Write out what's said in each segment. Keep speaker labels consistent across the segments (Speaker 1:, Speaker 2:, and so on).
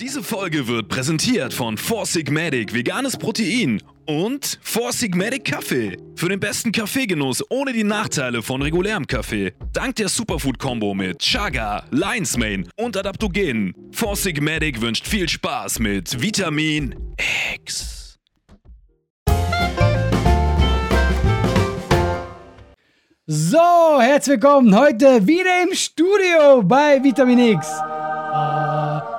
Speaker 1: Diese Folge wird präsentiert von Four Sigmatic Veganes Protein und Four Sigmatic Kaffee. Für den besten Kaffeegenuss ohne die Nachteile von regulärem Kaffee. Dank der Superfood-Kombo mit Chaga, Lion's Mane und Adaptogenen. Four Sigmatic wünscht viel Spaß mit Vitamin X.
Speaker 2: So, herzlich willkommen heute wieder im Studio bei Vitamin X.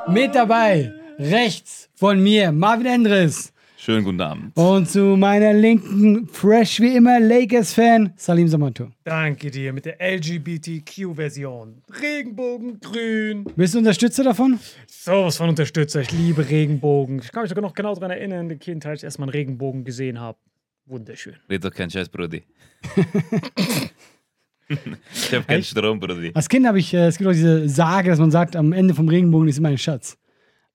Speaker 2: Mit dabei, rechts von mir, Marvin Endres.
Speaker 1: Schönen guten Abend.
Speaker 2: Und zu meiner linken, fresh wie immer, Lakers-Fan, Salim Samato.
Speaker 3: Danke dir mit der LGBTQ-Version. Regenbogengrün.
Speaker 2: Bist du Unterstützer davon?
Speaker 3: Sowas von Unterstützer. Ich liebe Regenbogen. Ich kann mich sogar noch genau daran erinnern, in der Kindheit, als ich erstmal einen Regenbogen gesehen habe. Wunderschön.
Speaker 4: Red doch kein Scheiß, Brudi. ich hab keinen Strom, Brudi.
Speaker 2: Als Kind habe ich, äh, es gibt auch diese Sage, dass man sagt, am Ende vom Regenbogen ist immer ein Schatz.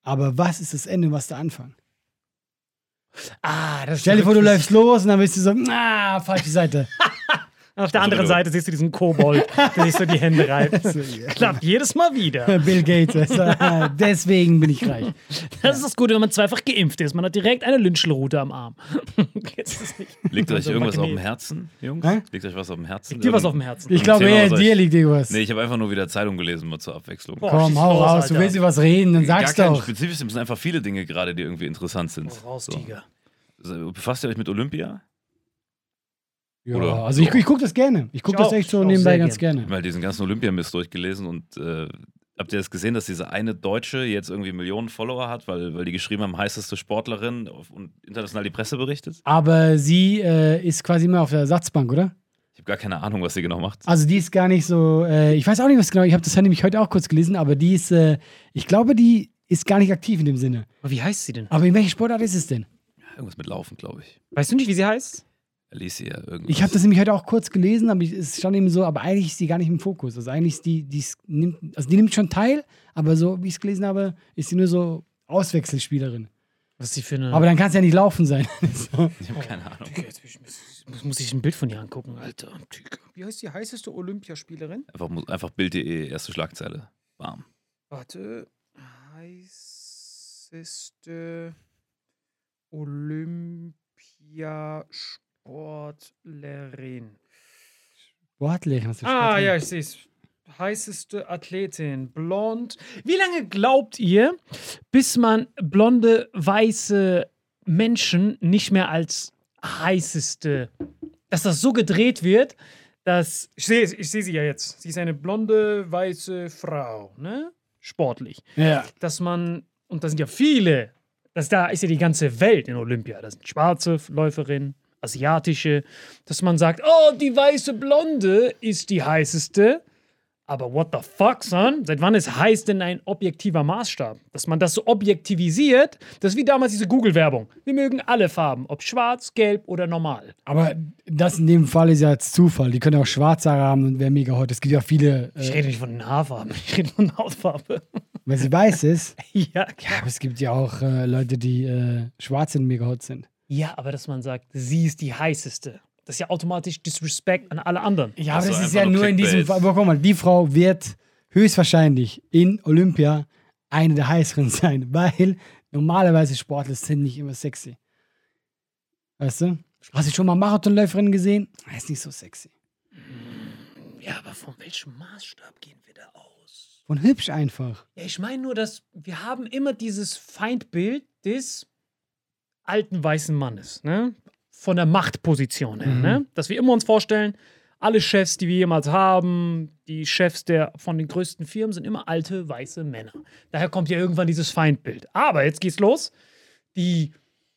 Speaker 2: Aber was ist das Ende, was der Anfang?
Speaker 3: Ah, das
Speaker 2: Stell dir vor, du läufst los und dann bist du so, ah, falsche Seite.
Speaker 3: Auf der anderen Seite siehst du diesen Kobold, der sich so die Hände reibt. Klappt jedes Mal wieder.
Speaker 2: Bill Gates. also, ah, Deswegen bin ich reich.
Speaker 3: Das ist das Gute, wenn man zweifach geimpft ist. Man hat direkt eine Lynchelrute am Arm. Jetzt ist es nicht.
Speaker 4: Liegt euch
Speaker 3: Also
Speaker 4: irgendwas auf dem. Herzen, Jungs?
Speaker 2: Hä?
Speaker 4: Liegt euch was auf dem Herzen?
Speaker 3: Dir was auf dem Herzen.
Speaker 2: Ich glaube eher, dir liegt irgendwas.
Speaker 4: Nee, ich habe einfach nur wieder Zeitung gelesen, mal zur Abwechslung.
Speaker 3: Boah,
Speaker 2: Komm, hau
Speaker 3: los,
Speaker 2: raus. Du willst über was reden, dann sag's
Speaker 4: Gar kein
Speaker 2: doch.
Speaker 4: spezifisches, es sind einfach viele Dinge gerade, die irgendwie interessant sind.
Speaker 3: Raus,
Speaker 4: So.
Speaker 3: Tiger.
Speaker 4: Befasst ihr euch mit Olympia?
Speaker 2: Ja,
Speaker 4: Oder-
Speaker 2: also ich, ich gucke das gerne. Ich gucke
Speaker 3: Ich
Speaker 2: das echt so
Speaker 3: ich
Speaker 2: nebenbei ganz
Speaker 4: Ich
Speaker 2: gerne.
Speaker 4: habe mal diesen ganzen Olympiamist durchgelesen und äh, habt ihr das gesehen, dass diese eine Deutsche jetzt irgendwie Millionen Follower hat, weil, weil die geschrieben haben, heißeste Sportlerin und international die Presse berichtet?
Speaker 2: Aber sie äh, ist quasi immer auf der Ersatzbank, oder?
Speaker 4: Ich habe gar keine Ahnung, was sie genau macht.
Speaker 2: Also die ist gar nicht so, äh, ich weiß auch nicht, was genau, ich habe das ja nämlich heute auch kurz gelesen, aber die ist, äh, ich glaube, die ist gar nicht aktiv in dem Sinne.
Speaker 3: Aber wie heißt sie denn?
Speaker 2: Aber in welcher Sportart ist es denn?
Speaker 4: Irgendwas mit Laufen, glaube ich.
Speaker 3: Weißt du nicht, wie sie heißt?
Speaker 4: Alicia, irgendwas.
Speaker 2: Ich habe das nämlich heute auch kurz gelesen, aber ich, es stand eben so, aber eigentlich ist die gar nicht im Fokus. Also eigentlich ist die, die ist- nimmt, also die nimmt schon teil, aber so, wie ich es gelesen habe, ist sie nur so Auswechselspielerin.
Speaker 3: Was ist die für eine.
Speaker 2: Aber dann kann es ja nicht laufen sein. so.
Speaker 4: Ich habe keine Ahnung.
Speaker 3: Okay, jetzt muss, muss, ich ein Bild von ihr angucken, Alter. Wie heißt die heißeste Olympiaspielerin?
Speaker 4: Einfach, einfach Bild.de, erste Schlagzeile. Bam.
Speaker 3: Warte. Heißeste Olympiasportlerin.
Speaker 2: Sportlich, hast du
Speaker 3: Ah, ja, ich sehe es. Heißeste Athletin, blond. Wie lange glaubt ihr, bis man blonde, weiße Menschen nicht mehr als heißeste, dass das so gedreht wird, dass. Ich sehe ich sehe sie ja jetzt. Sie ist eine blonde, weiße Frau, ne? Sportlich.
Speaker 2: Ja.
Speaker 3: Dass man, und da sind ja viele, das, da ist ja die ganze Welt in Olympia. Da sind schwarze Läuferinnen, asiatische, dass man sagt, oh, die weiße Blonde ist die heißeste. Aber what the fuck, son? Seit wann ist heiß denn ein objektiver Maßstab? Dass man das so objektivisiert, das ist wie damals diese Google-Werbung. Wir mögen alle Farben, ob schwarz, gelb oder normal.
Speaker 2: Aber das in dem Fall ist ja jetzt Zufall. Die können auch schwarze Haare haben und wäre mega hot. Es gibt ja viele,
Speaker 3: Ich
Speaker 2: äh,
Speaker 3: rede nicht von den Haarfarben, ich rede von Hautfarbe.
Speaker 2: weil sie weiß ist.
Speaker 3: ja,
Speaker 2: Ja,
Speaker 3: klar.
Speaker 2: aber es gibt ja auch äh, Leute, die äh, schwarz und mega hot sind.
Speaker 3: Ja, aber dass man sagt, sie ist die heißeste. Das ist ja automatisch Disrespect an alle anderen.
Speaker 2: Ja, aber
Speaker 4: Das
Speaker 2: das
Speaker 4: ist
Speaker 2: ja
Speaker 4: nur
Speaker 2: nur in diesem. Fall. Aber guck mal, die Frau wird höchstwahrscheinlich in Olympia eine der heißeren sein, weil normalerweise Sportler sind nicht immer sexy. Weißt du? Hast du schon mal Marathonläuferin gesehen? Ist nicht so sexy.
Speaker 3: Ja, aber von welchem Maßstab gehen wir da aus?
Speaker 2: Und hübsch einfach.
Speaker 3: Ja, ich meine nur, dass wir haben immer dieses Feindbild des alten weißen Mannes, ne? Von der Machtposition her, ne? Dass wir immer uns vorstellen, alle Chefs, die wir jemals haben, die Chefs der von den größten Firmen sind immer alte weiße Männer. Daher kommt ja irgendwann dieses Feindbild. Aber jetzt geht's los. Die,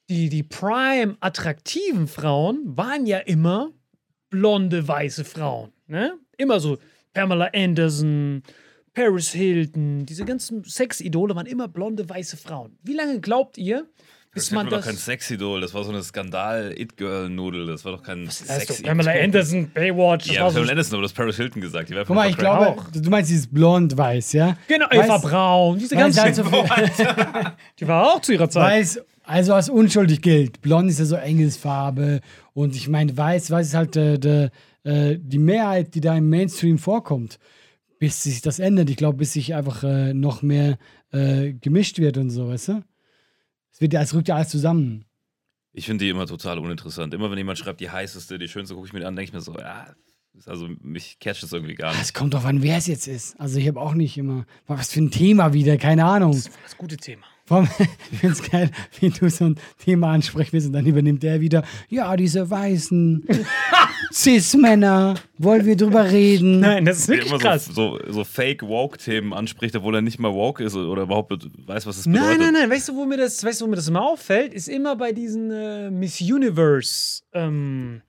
Speaker 3: die, die prime attraktiven Frauen waren ja immer blonde weiße Frauen, ne? Immer so Pamela Anderson, Paris Hilton, diese ganzen Sexidole waren immer blonde weiße Frauen. Wie lange glaubt ihr, bis
Speaker 4: Das
Speaker 3: man
Speaker 4: war doch
Speaker 3: das
Speaker 4: kein Sexidol, das war so eine Skandal-It-Girl-Nudel, das war doch kein sexy
Speaker 3: Pamela Anderson, Baywatch, das
Speaker 4: Ja, Pamela
Speaker 3: so,
Speaker 4: Anderson, aber das Paris Hilton gesagt. Die war
Speaker 2: Guck mal, ich glaube, du meinst dieses blond-weiß, ja?
Speaker 3: genau, Eva Braun, diese ganze, die war auch zu ihrer Zeit.
Speaker 2: Weiß, also als unschuldig gilt. Blond ist ja so Engelsfarbe. Und ich meine, weiß, weiß ist halt äh, de, äh, die Mehrheit, die da im Mainstream vorkommt. Bis sich das ändert. Ich glaube, bis sich einfach äh, noch mehr äh, gemischt wird und so, weißt du? Es wird ja, es rückt ja alles zusammen.
Speaker 4: Ich finde die immer total uninteressant. Immer wenn jemand schreibt, die heißeste, die schönste, gucke ich mir an, denke ich mir so, ja, ist also mich catcht das irgendwie gar
Speaker 2: Es
Speaker 4: nicht.
Speaker 2: kommt drauf an, wer es jetzt ist. Also ich habe auch nicht immer, was für ein Thema wieder, keine Ahnung.
Speaker 3: Das ist das gute Thema.
Speaker 2: Allem, Ich finde es geil, wie du so ein Thema ansprechen willst und dann übernimmt er wieder, ja, diese weißen Cis-Männer, wollen wir drüber reden?
Speaker 3: Nein, das ist
Speaker 4: Der
Speaker 3: wirklich
Speaker 4: immer
Speaker 3: krass.
Speaker 4: so, so, so Fake-Woke-Themen anspricht, obwohl er nicht mal woke ist oder überhaupt weiß, was es bedeutet.
Speaker 3: Nein, nein, nein. Weißt du, wo mir das, weißt du, wo mir das immer auffällt? Ist immer bei diesen äh, Miss Universe. Ähm,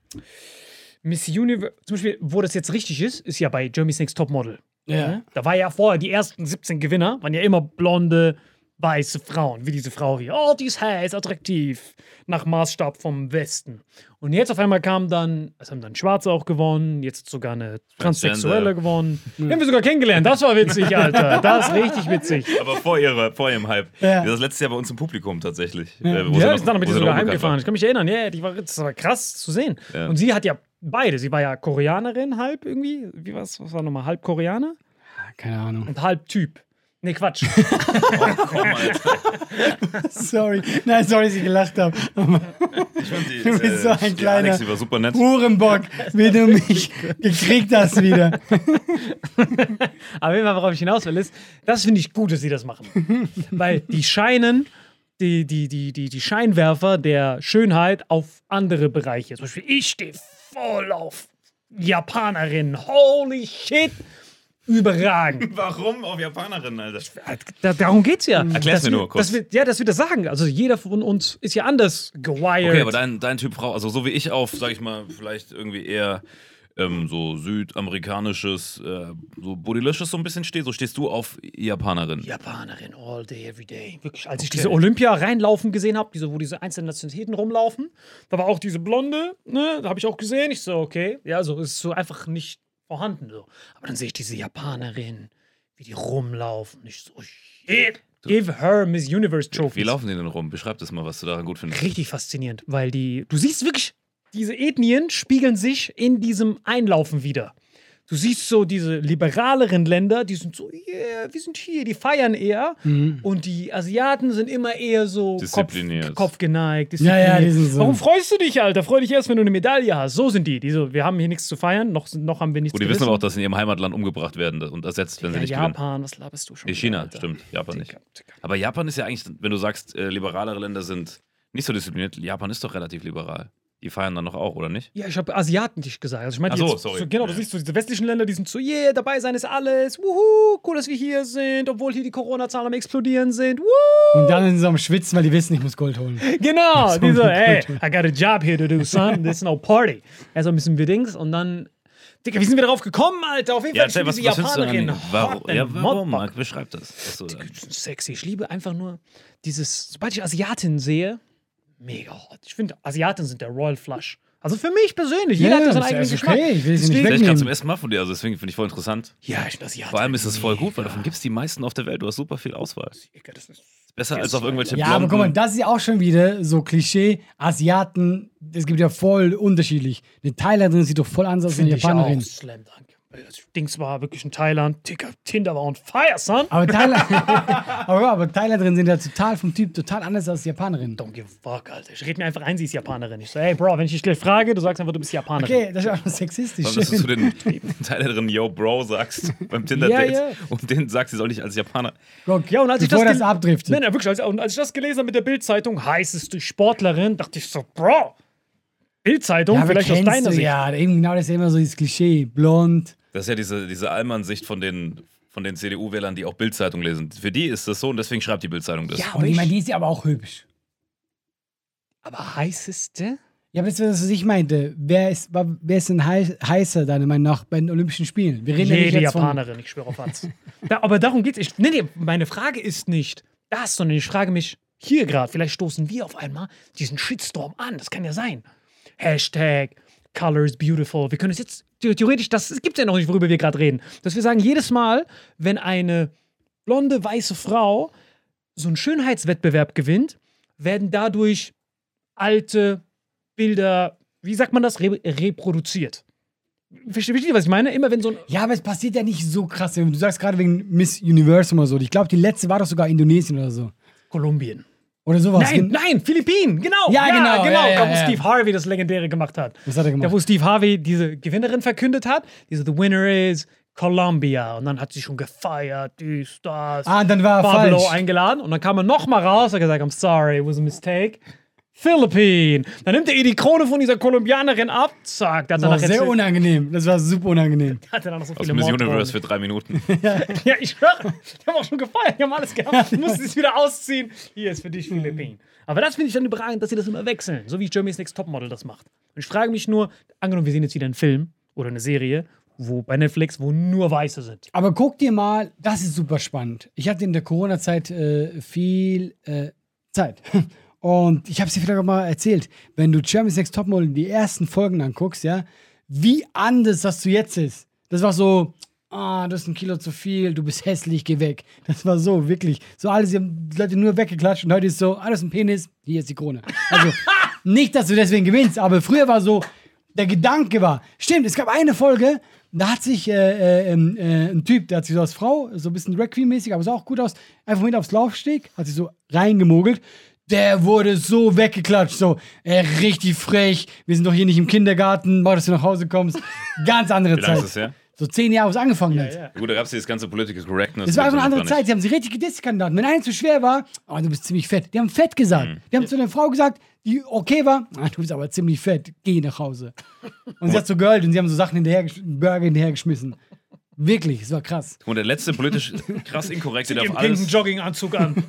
Speaker 3: Miss Universe, zum Beispiel, wo das jetzt richtig ist, ist ja bei Jeremy's Next Topmodel.
Speaker 2: Ja.
Speaker 3: Da war ja vorher die ersten 17 Gewinner, waren ja immer blonde, weiße Frauen, wie diese Frau hier. Oh, die ist heiß, attraktiv, nach Maßstab vom Westen. Und jetzt auf einmal kam dann, es haben dann Schwarze auch gewonnen, jetzt hat sogar eine Transsexuelle gewonnen. Die haben wir sogar kennengelernt, das war witzig, Alter. Das ist richtig witzig.
Speaker 4: Aber vor, ihrer, vor ihrem Hype.
Speaker 2: Ja.
Speaker 4: Das letztes Jahr bei uns im Publikum tatsächlich.
Speaker 2: Ja.
Speaker 4: Äh, wo sie
Speaker 3: Ja,
Speaker 4: noch-
Speaker 3: ist dann mit
Speaker 4: wo
Speaker 3: ihr
Speaker 4: sie
Speaker 3: sogar heimgefahren.
Speaker 4: war.
Speaker 3: Ich kann mich erinnern, ja, die war, das war krass zu sehen.
Speaker 4: Ja.
Speaker 3: Und sie hat ja beide. Sie war ja Koreanerin, halb irgendwie. Wie was, was war nochmal? Halb Koreaner
Speaker 2: Keine Ahnung.
Speaker 3: und halb Typ. Nee, Quatsch.
Speaker 4: Komm, Alter.
Speaker 2: Sorry. Nein, sorry, dass ich gelacht habe.
Speaker 4: Ich fand die,
Speaker 2: Du bist
Speaker 4: äh,
Speaker 2: so ein
Speaker 4: die
Speaker 2: kleiner
Speaker 4: Alex, die war super nett.
Speaker 2: Hurenbock, wie du mich gekriegt hast wieder.
Speaker 3: Aber Fall, worauf ich hinaus will, ist, das finde ich gut, dass sie das machen. Weil die scheinen, die, die, die, die, die Scheinwerfer der Schönheit auf andere Bereiche. Zum Beispiel, ich stehe voll auf Japanerinnen. Holy shit! Überragend.
Speaker 4: Warum auf Japanerinnen, Alter?
Speaker 3: Da, darum geht's ja.
Speaker 4: Erklär's
Speaker 3: Dass
Speaker 4: mir
Speaker 3: wir-
Speaker 4: nur kurz.
Speaker 3: Dass wir, ja, dass wir das sagen. Also jeder von uns ist ja anders gewired.
Speaker 4: Okay, aber dein, dein Typ Frau, also so wie ich auf, sag ich mal, vielleicht irgendwie eher ähm, so südamerikanisches, äh, so Bodylicious so ein bisschen steht, so stehst du auf Japanerin.
Speaker 3: Japanerin, all day, every day. Wirklich, als ich diese Olympia reinlaufen gesehen habe, diese, wo diese einzelnen Nationalitäten rumlaufen, da war auch diese Blonde, ne, da habe ich auch gesehen. Ich so, okay, ja, so ist so einfach nicht vorhanden. So. Aber dann sehe ich diese Japanerin, wie die rumlaufen. Ich so, shit, give her Miss Universe Trophy.
Speaker 4: Wie laufen die denn rum? Beschreib das mal, was du daran gut findest.
Speaker 3: Richtig faszinierend, weil die, du siehst wirklich, diese Ethnien spiegeln sich in diesem Einlaufen wieder. Du siehst so diese liberaleren Länder, die sind so, yeah, wir sind hier, die feiern eher. Und die Asiaten sind immer eher so Kopf,
Speaker 4: Diszipliniert.
Speaker 3: Kopf geneigt.
Speaker 2: Ja, ja,
Speaker 3: diszipliniert.
Speaker 2: die sind so.
Speaker 3: Warum freust du dich, Alter? Freu dich erst, wenn du eine Medaille hast. So sind die. die so, wir haben hier nichts zu feiern, noch, noch haben wir nichts
Speaker 4: Und die
Speaker 3: gerissen.
Speaker 4: wissen aber auch, dass sie in ihrem Heimatland umgebracht werden und ersetzt, wenn sie
Speaker 3: ja,
Speaker 4: nicht gewinnen.
Speaker 3: Japan, was laberst du schon?
Speaker 4: Nee, China,
Speaker 3: Alter?
Speaker 4: stimmt. Japan nicht. Aber Japan ist ja eigentlich, wenn du sagst, äh, liberalere Länder sind nicht so diszipliniert, Japan ist doch relativ liberal. Die feiern dann noch auch, oder nicht?
Speaker 3: Ja, ich habe Asiaten nicht gesagt. Also ich meine,
Speaker 4: so, sorry.
Speaker 3: genau, du
Speaker 4: Ja.
Speaker 3: siehst so diese westlichen Länder, die sind so, yeah, dabei sein ist alles. Wuhu, cool, dass wir hier sind, obwohl hier die Corona-Zahlen am explodieren sind. Wuhu.
Speaker 2: Und dann sind sie am Schwitzen, weil die wissen, ich muss Gold holen.
Speaker 3: Genau, die so, hey, I got a job here to do, son. There's no party. Erstmal müssen wir Dings und dann, Digga, wie sind wir darauf gekommen, Alter? Auf jeden
Speaker 4: Ja,
Speaker 3: Fall, ich
Speaker 4: erzähl,
Speaker 3: finde
Speaker 4: was,
Speaker 3: diese
Speaker 4: was findest du
Speaker 3: Japanerin
Speaker 4: an warum, ja, warum? Marc, beschreib das. Was du,
Speaker 3: Sexy. Ich liebe einfach nur dieses, sobald ich Asiaten sehe, mega hot. Ich finde, Asiaten sind der Royal Flush. Also für mich persönlich, jeder
Speaker 2: Ja,
Speaker 3: hat seinen
Speaker 2: das
Speaker 3: eigenen Geschmack.
Speaker 2: okay, ich will sie nicht
Speaker 3: Deswegen-
Speaker 4: Vielleicht gerade zum ersten Mal von dir, also deswegen finde ich voll interessant.
Speaker 3: Ja, ich finde Asiaten.
Speaker 4: Vor allem ist das voll gut, weil davon gibt es die meisten auf der Welt. Du hast super viel Auswahl.
Speaker 3: Das ist
Speaker 4: Besser als auf irgendwelche
Speaker 2: Ja, aber guck mal,
Speaker 4: blonden-
Speaker 2: das ist ja auch schon wieder so Klischee. Asiaten, es gibt ja voll unterschiedlich. Eine Thailänderin sieht doch voll anders als eine
Speaker 3: Finde ich
Speaker 2: Japanerin.
Speaker 3: auch. Slam Dunk. Das Dings war wirklich in Thailand. Digga, Tinder war on fire, son.
Speaker 2: Aber, Thailand, aber, aber Thailänderinnen sind ja total vom Typ total anders als Japanerinnen.
Speaker 3: Don't give a fuck, Alter. Ich rede mir einfach ein, sie ist Japanerin. Ich so, hey, Bro, wenn ich dich gleich frage, du sagst einfach, du bist Japanerin.
Speaker 2: Okay, das ist auch sexistisch.
Speaker 4: Warum, dass du zu den Teilerinnen Yo Bro sagst beim Tinder-Date
Speaker 3: Ja, ja.
Speaker 4: und denen sagst, sie soll nicht als Japaner.
Speaker 2: Guck,
Speaker 3: Ja, und als ich
Speaker 2: bevor
Speaker 3: das,
Speaker 2: das,
Speaker 3: gel-
Speaker 2: abdriftet.
Speaker 3: Nein, nein, wirklich. Als, und als ich das gelesen habe mit der Bildzeitung, heißeste Sportlerin, dachte ich so, Bro, Bildzeitung,
Speaker 2: ja,
Speaker 3: vielleicht aus deiner
Speaker 2: du,
Speaker 3: Sicht.
Speaker 2: ja, eben genau das ist ja immer so dieses Klischee. Blond.
Speaker 4: Das ist ja diese, diese Allmann-Sicht von den, von den CDU-Wählern, die auch Bildzeitung lesen. Für die ist das so und deswegen schreibt die Bildzeitung das.
Speaker 3: Ja,
Speaker 2: Und
Speaker 3: aber,
Speaker 2: ich
Speaker 3: ich,
Speaker 2: meine, die ist ja aber auch hübsch.
Speaker 3: aber heißeste?
Speaker 2: Ja, aber das ist, was ich meinte. Wer ist, wer ist denn hei- heißer, deiner Meinung nach, bei den Olympischen Spielen? Wir reden ja nicht
Speaker 3: Jede
Speaker 2: jetzt von.
Speaker 3: Japanerin, ich schwöre auf was. da, aber darum geht's. Ich, nee, nee, meine Frage ist nicht das, sondern ich frage mich hier gerade, vielleicht stoßen wir auf einmal diesen Shitstorm an. Das kann ja sein. Hashtag Color is beautiful. Wir können es jetzt the- theoretisch, das gibt ja noch nicht, worüber wir gerade reden. Dass wir sagen, jedes Mal, wenn eine blonde, weiße Frau so einen Schönheitswettbewerb gewinnt, werden dadurch alte Bilder, wie sagt man das, re reproduziert. Versteht ihr, was ich meine? Immer wenn so ein
Speaker 2: Ja, aber es passiert ja nicht so krass. Du sagst gerade wegen Miss Universum oder so. Ich glaube, die letzte war doch sogar Indonesien oder so.
Speaker 3: Kolumbien.
Speaker 2: Oder sowas.
Speaker 3: Nein, nein, Philippinen, genau.
Speaker 2: Ja, genau,
Speaker 3: genau.
Speaker 2: ja, ja,
Speaker 3: da, wo
Speaker 2: ja.
Speaker 3: Steve Harvey das Legendäre gemacht hat.
Speaker 2: Was hat er gemacht?
Speaker 3: Da, wo Steve Harvey diese Gewinnerin verkündet hat, diese The Winner is Colombia. Und dann hat sie schon gefeiert, dies, das.
Speaker 2: Ah, dann war er
Speaker 3: Pablo
Speaker 2: falsch.
Speaker 3: eingeladen. Und dann kam er nochmal raus und hat gesagt, I'm sorry, it was a mistake. Philippine. Dann nimmt er ihr die Krone von dieser Kolumbianerin ab. Zack,
Speaker 2: Das war sehr
Speaker 3: erzählt-
Speaker 2: unangenehm. Das war super unangenehm.
Speaker 3: hat er dann noch so
Speaker 4: Aus
Speaker 3: viele
Speaker 4: Miss
Speaker 3: Morddrohungen.
Speaker 4: Universe für drei Minuten.
Speaker 3: Ja, ich schwöre, die haben auch schon gefeiert, die haben alles gehabt. Du musst es wieder ausziehen. Hier ist für dich Philippinen. Aber das finde ich dann überragend, dass sie das immer wechseln. So wie Jeremy's Next Topmodel das macht. Und ich frage mich nur, angenommen, wir sehen jetzt wieder einen Film oder eine Serie, wo bei Netflix, wo nur Weiße sind.
Speaker 2: Aber guck dir mal, das ist super spannend. Ich hatte in der Corona-Zeit äh, viel äh, Zeit. Und ich habe es dir vielleicht auch mal erzählt. Wenn du Germany's Next Topmodel die ersten Folgen anguckst, ja, wie anders das zu jetzt ist. Das war so, ah, du hast ein Kilo zu viel, du bist hässlich, geh weg. Das war so, wirklich. So alles, die haben die Leute nur weggeklatscht und heute ist so, ah, das ist ein Penis, hier ist die Krone. Also, nicht, dass du deswegen gewinnst, aber früher war so, der Gedanke war, stimmt, es gab eine Folge, da hat sich äh, äh, ähm, äh, ein Typ, der hat sich so als Frau, so ein bisschen Drag Queen-mäßig, aber sah auch gut aus, einfach mit aufs Laufsteg, hat sich so reingemogelt. Der wurde so weggeklatscht, so, äh, richtig frech, wir sind doch hier nicht im Kindergarten, mach, dass du nach Hause kommst. Ganz andere
Speaker 4: Wie
Speaker 2: Zeit.
Speaker 4: ist das her?
Speaker 2: So zehn Jahre, wo es angefangen hat.
Speaker 4: Ja, Gut, da gab es dieses ganze Political Correctness.
Speaker 2: Es war einfach eine andere Zeit. Sie haben sie richtig gedisst, Kandidaten. Wenn einer zu schwer war, oh, du bist ziemlich fett. Die haben fett gesagt.
Speaker 4: Mhm.
Speaker 2: Die haben zu der Frau gesagt, die okay war, ah, du bist aber ziemlich fett, geh nach Hause. Und sie hat so geheult und sie haben so Sachen hinterher, Burger hinterhergeschmissen. Wirklich, es war krass.
Speaker 4: Und der letzte politisch krass inkorrekte, der auf
Speaker 3: pinken
Speaker 4: alles,
Speaker 3: Jogginganzug an.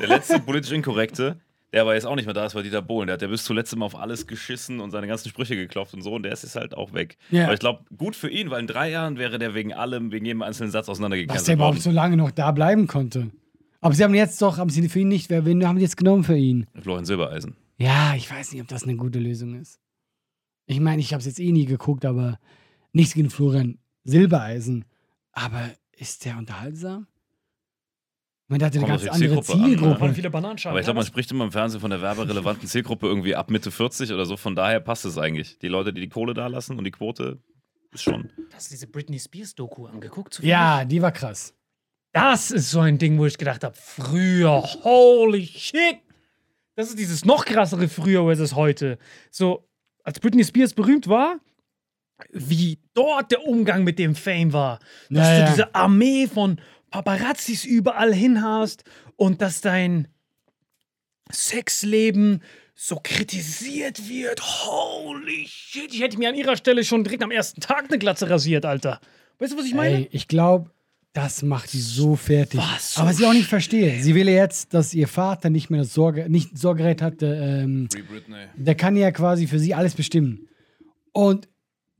Speaker 4: der letzte politisch inkorrekte, der aber jetzt auch nicht mehr da ist, war Dieter Bohlen. Der hat ja bis zuletzt immer auf alles geschissen und seine ganzen Sprüche geklopft und so. Und der ist jetzt halt auch weg.
Speaker 2: Ja.
Speaker 4: Aber ich glaube, gut für ihn, weil in drei Jahren wäre der wegen allem, wegen jedem einzelnen Satz
Speaker 2: Was
Speaker 4: auseinandergecancelt
Speaker 2: der überhaupt so lange noch da bleiben konnte. Aber sie haben jetzt doch, haben sie für ihn nicht, wer, wen haben die jetzt genommen für ihn?
Speaker 4: Florian Silbereisen.
Speaker 2: Ja, ich weiß nicht, ob das eine gute Lösung ist. Ich meine, ich habe es jetzt eh nie geguckt, aber nichts gegen Florian Silbereisen. Aber ist der unterhaltsam? Ich meine, der hatte eine
Speaker 4: Kommt
Speaker 2: ganz andere
Speaker 4: Zielgruppe an, ne?
Speaker 3: Viele Bananenschalen.
Speaker 4: Aber ich glaube, man spricht immer im Fernsehen von der werberelevanten Zielgruppe irgendwie ab Mitte 40 oder so. Von daher passt es eigentlich. Die Leute, die die Kohle da lassen und die Quote ist schon.
Speaker 3: Hast du diese Britney Spears Doku angeguckt?
Speaker 2: Ja, die war krass.
Speaker 3: Das ist so ein Ding, wo ich gedacht habe, früher, holy shit. Das ist dieses noch krassere früher versus heute. So, als Britney Spears berühmt war, wie dort der Umgang mit dem Fame war. Dass
Speaker 2: Ja,
Speaker 3: du diese Armee von Paparazzis überall hin hast und dass dein Sexleben so kritisiert wird. Holy shit. Ich hätte mir an ihrer Stelle schon direkt am ersten Tag eine Glatze rasiert, Alter. Weißt du, was ich meine?
Speaker 2: Ey, ich glaube, das macht die so fertig.
Speaker 3: Was? So
Speaker 2: Aber was ich auch nicht verstehe, sie will ja jetzt, dass ihr Vater nicht mehr das Sorge, nicht Sorgerecht hatte. Ähm,
Speaker 4: Free Britney.
Speaker 2: der kann ja quasi für sie alles bestimmen. Und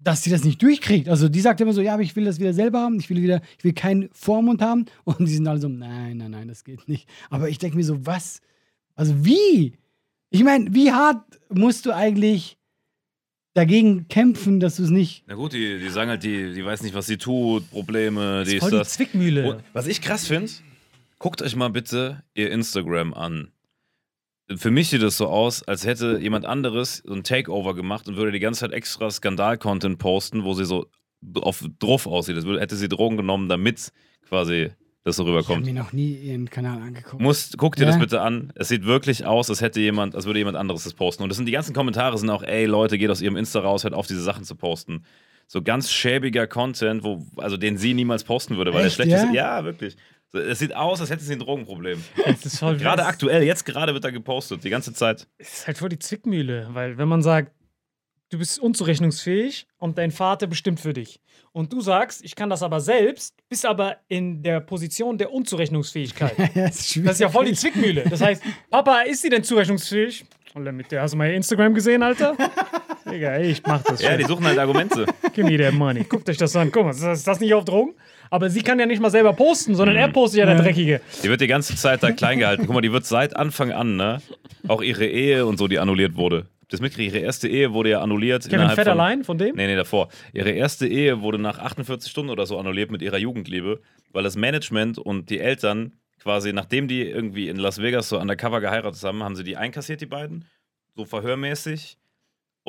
Speaker 2: dass sie das nicht durchkriegt. Also die sagt immer so, ja, aber ich will das wieder selber haben, ich will wieder, ich will keinen Vormund haben. Und die sind alle so, nein, nein, nein, das geht nicht. Aber ich denke mir so, was? Also wie? Ich meine, wie hart musst du eigentlich dagegen kämpfen, dass du es nicht.
Speaker 4: Na gut, die, die sagen halt, die, die weiß nicht, was sie tut, Probleme, die ist
Speaker 3: Voll die
Speaker 4: das.
Speaker 3: Zwickmühle.
Speaker 4: Und was ich krass finde, guckt euch mal bitte ihr Instagram an. Für mich sieht es so aus, als hätte jemand anderes so ein Takeover gemacht und würde die ganze Zeit extra Skandal-Content posten, wo sie so auf drauf aussieht. Das hätte sie Drogen genommen, damit quasi das so
Speaker 2: Ich habe
Speaker 4: rüberkommt.
Speaker 2: mir noch nie ihren Kanal angeguckt.
Speaker 4: Muss, guck dir
Speaker 2: Ja.
Speaker 4: das bitte an. Es sieht wirklich aus, als hätte jemand, als würde jemand anderes das posten. Und das sind die ganzen Kommentare sind auch, ey Leute, geht aus ihrem Insta raus, hört auf, diese Sachen zu posten. So ganz schäbiger Content, wo, also den sie niemals posten würde, weil
Speaker 2: Echt,
Speaker 4: der schlecht ist.
Speaker 2: ja?
Speaker 4: Ja, wirklich. So, es sieht aus, als hätte sie ein Drogenproblem.
Speaker 3: Das ist voll
Speaker 4: Gerade aktuell, jetzt gerade wird er gepostet, die ganze Zeit.
Speaker 3: ist halt voll die Zwickmühle, weil wenn man sagt, du bist unzurechnungsfähig und dein Vater bestimmt für dich und du sagst, ich kann das aber selbst, bist aber in der Position der Unzurechnungsfähigkeit.
Speaker 2: Ja, das, ist
Speaker 3: Das ist ja voll die Zwickmühle. Das heißt, Papa, ist sie denn zurechnungsfähig? Alter, mit der hast du mal Instagram gesehen, Alter? Digga, ey, ich mach das
Speaker 4: Ja,
Speaker 3: schon.
Speaker 4: die suchen halt Argumente.
Speaker 3: Give me that money. Guckt euch das an. Guck mal, ist das- ist das nicht auf Drogen? Aber sie kann ja nicht mal selber posten, sondern er postet ja der Dreckige.
Speaker 4: Die wird die ganze Zeit da klein gehalten. Guck mal, die wird seit Anfang an, ne? Auch ihre Ehe und so, die annulliert wurde. Das mitgekriegt, ihre erste Ehe wurde ja annulliert.
Speaker 3: Kevin
Speaker 4: innerhalb von-
Speaker 3: von dem?
Speaker 4: Nee, nee, davor. Ihre erste Ehe wurde nach 48 Stunden oder so annulliert mit ihrer Jugendliebe, weil das Management und die Eltern quasi, nachdem die irgendwie in Las Vegas so undercover geheiratet haben, haben sie die einkassiert, die beiden, so verhörmäßig.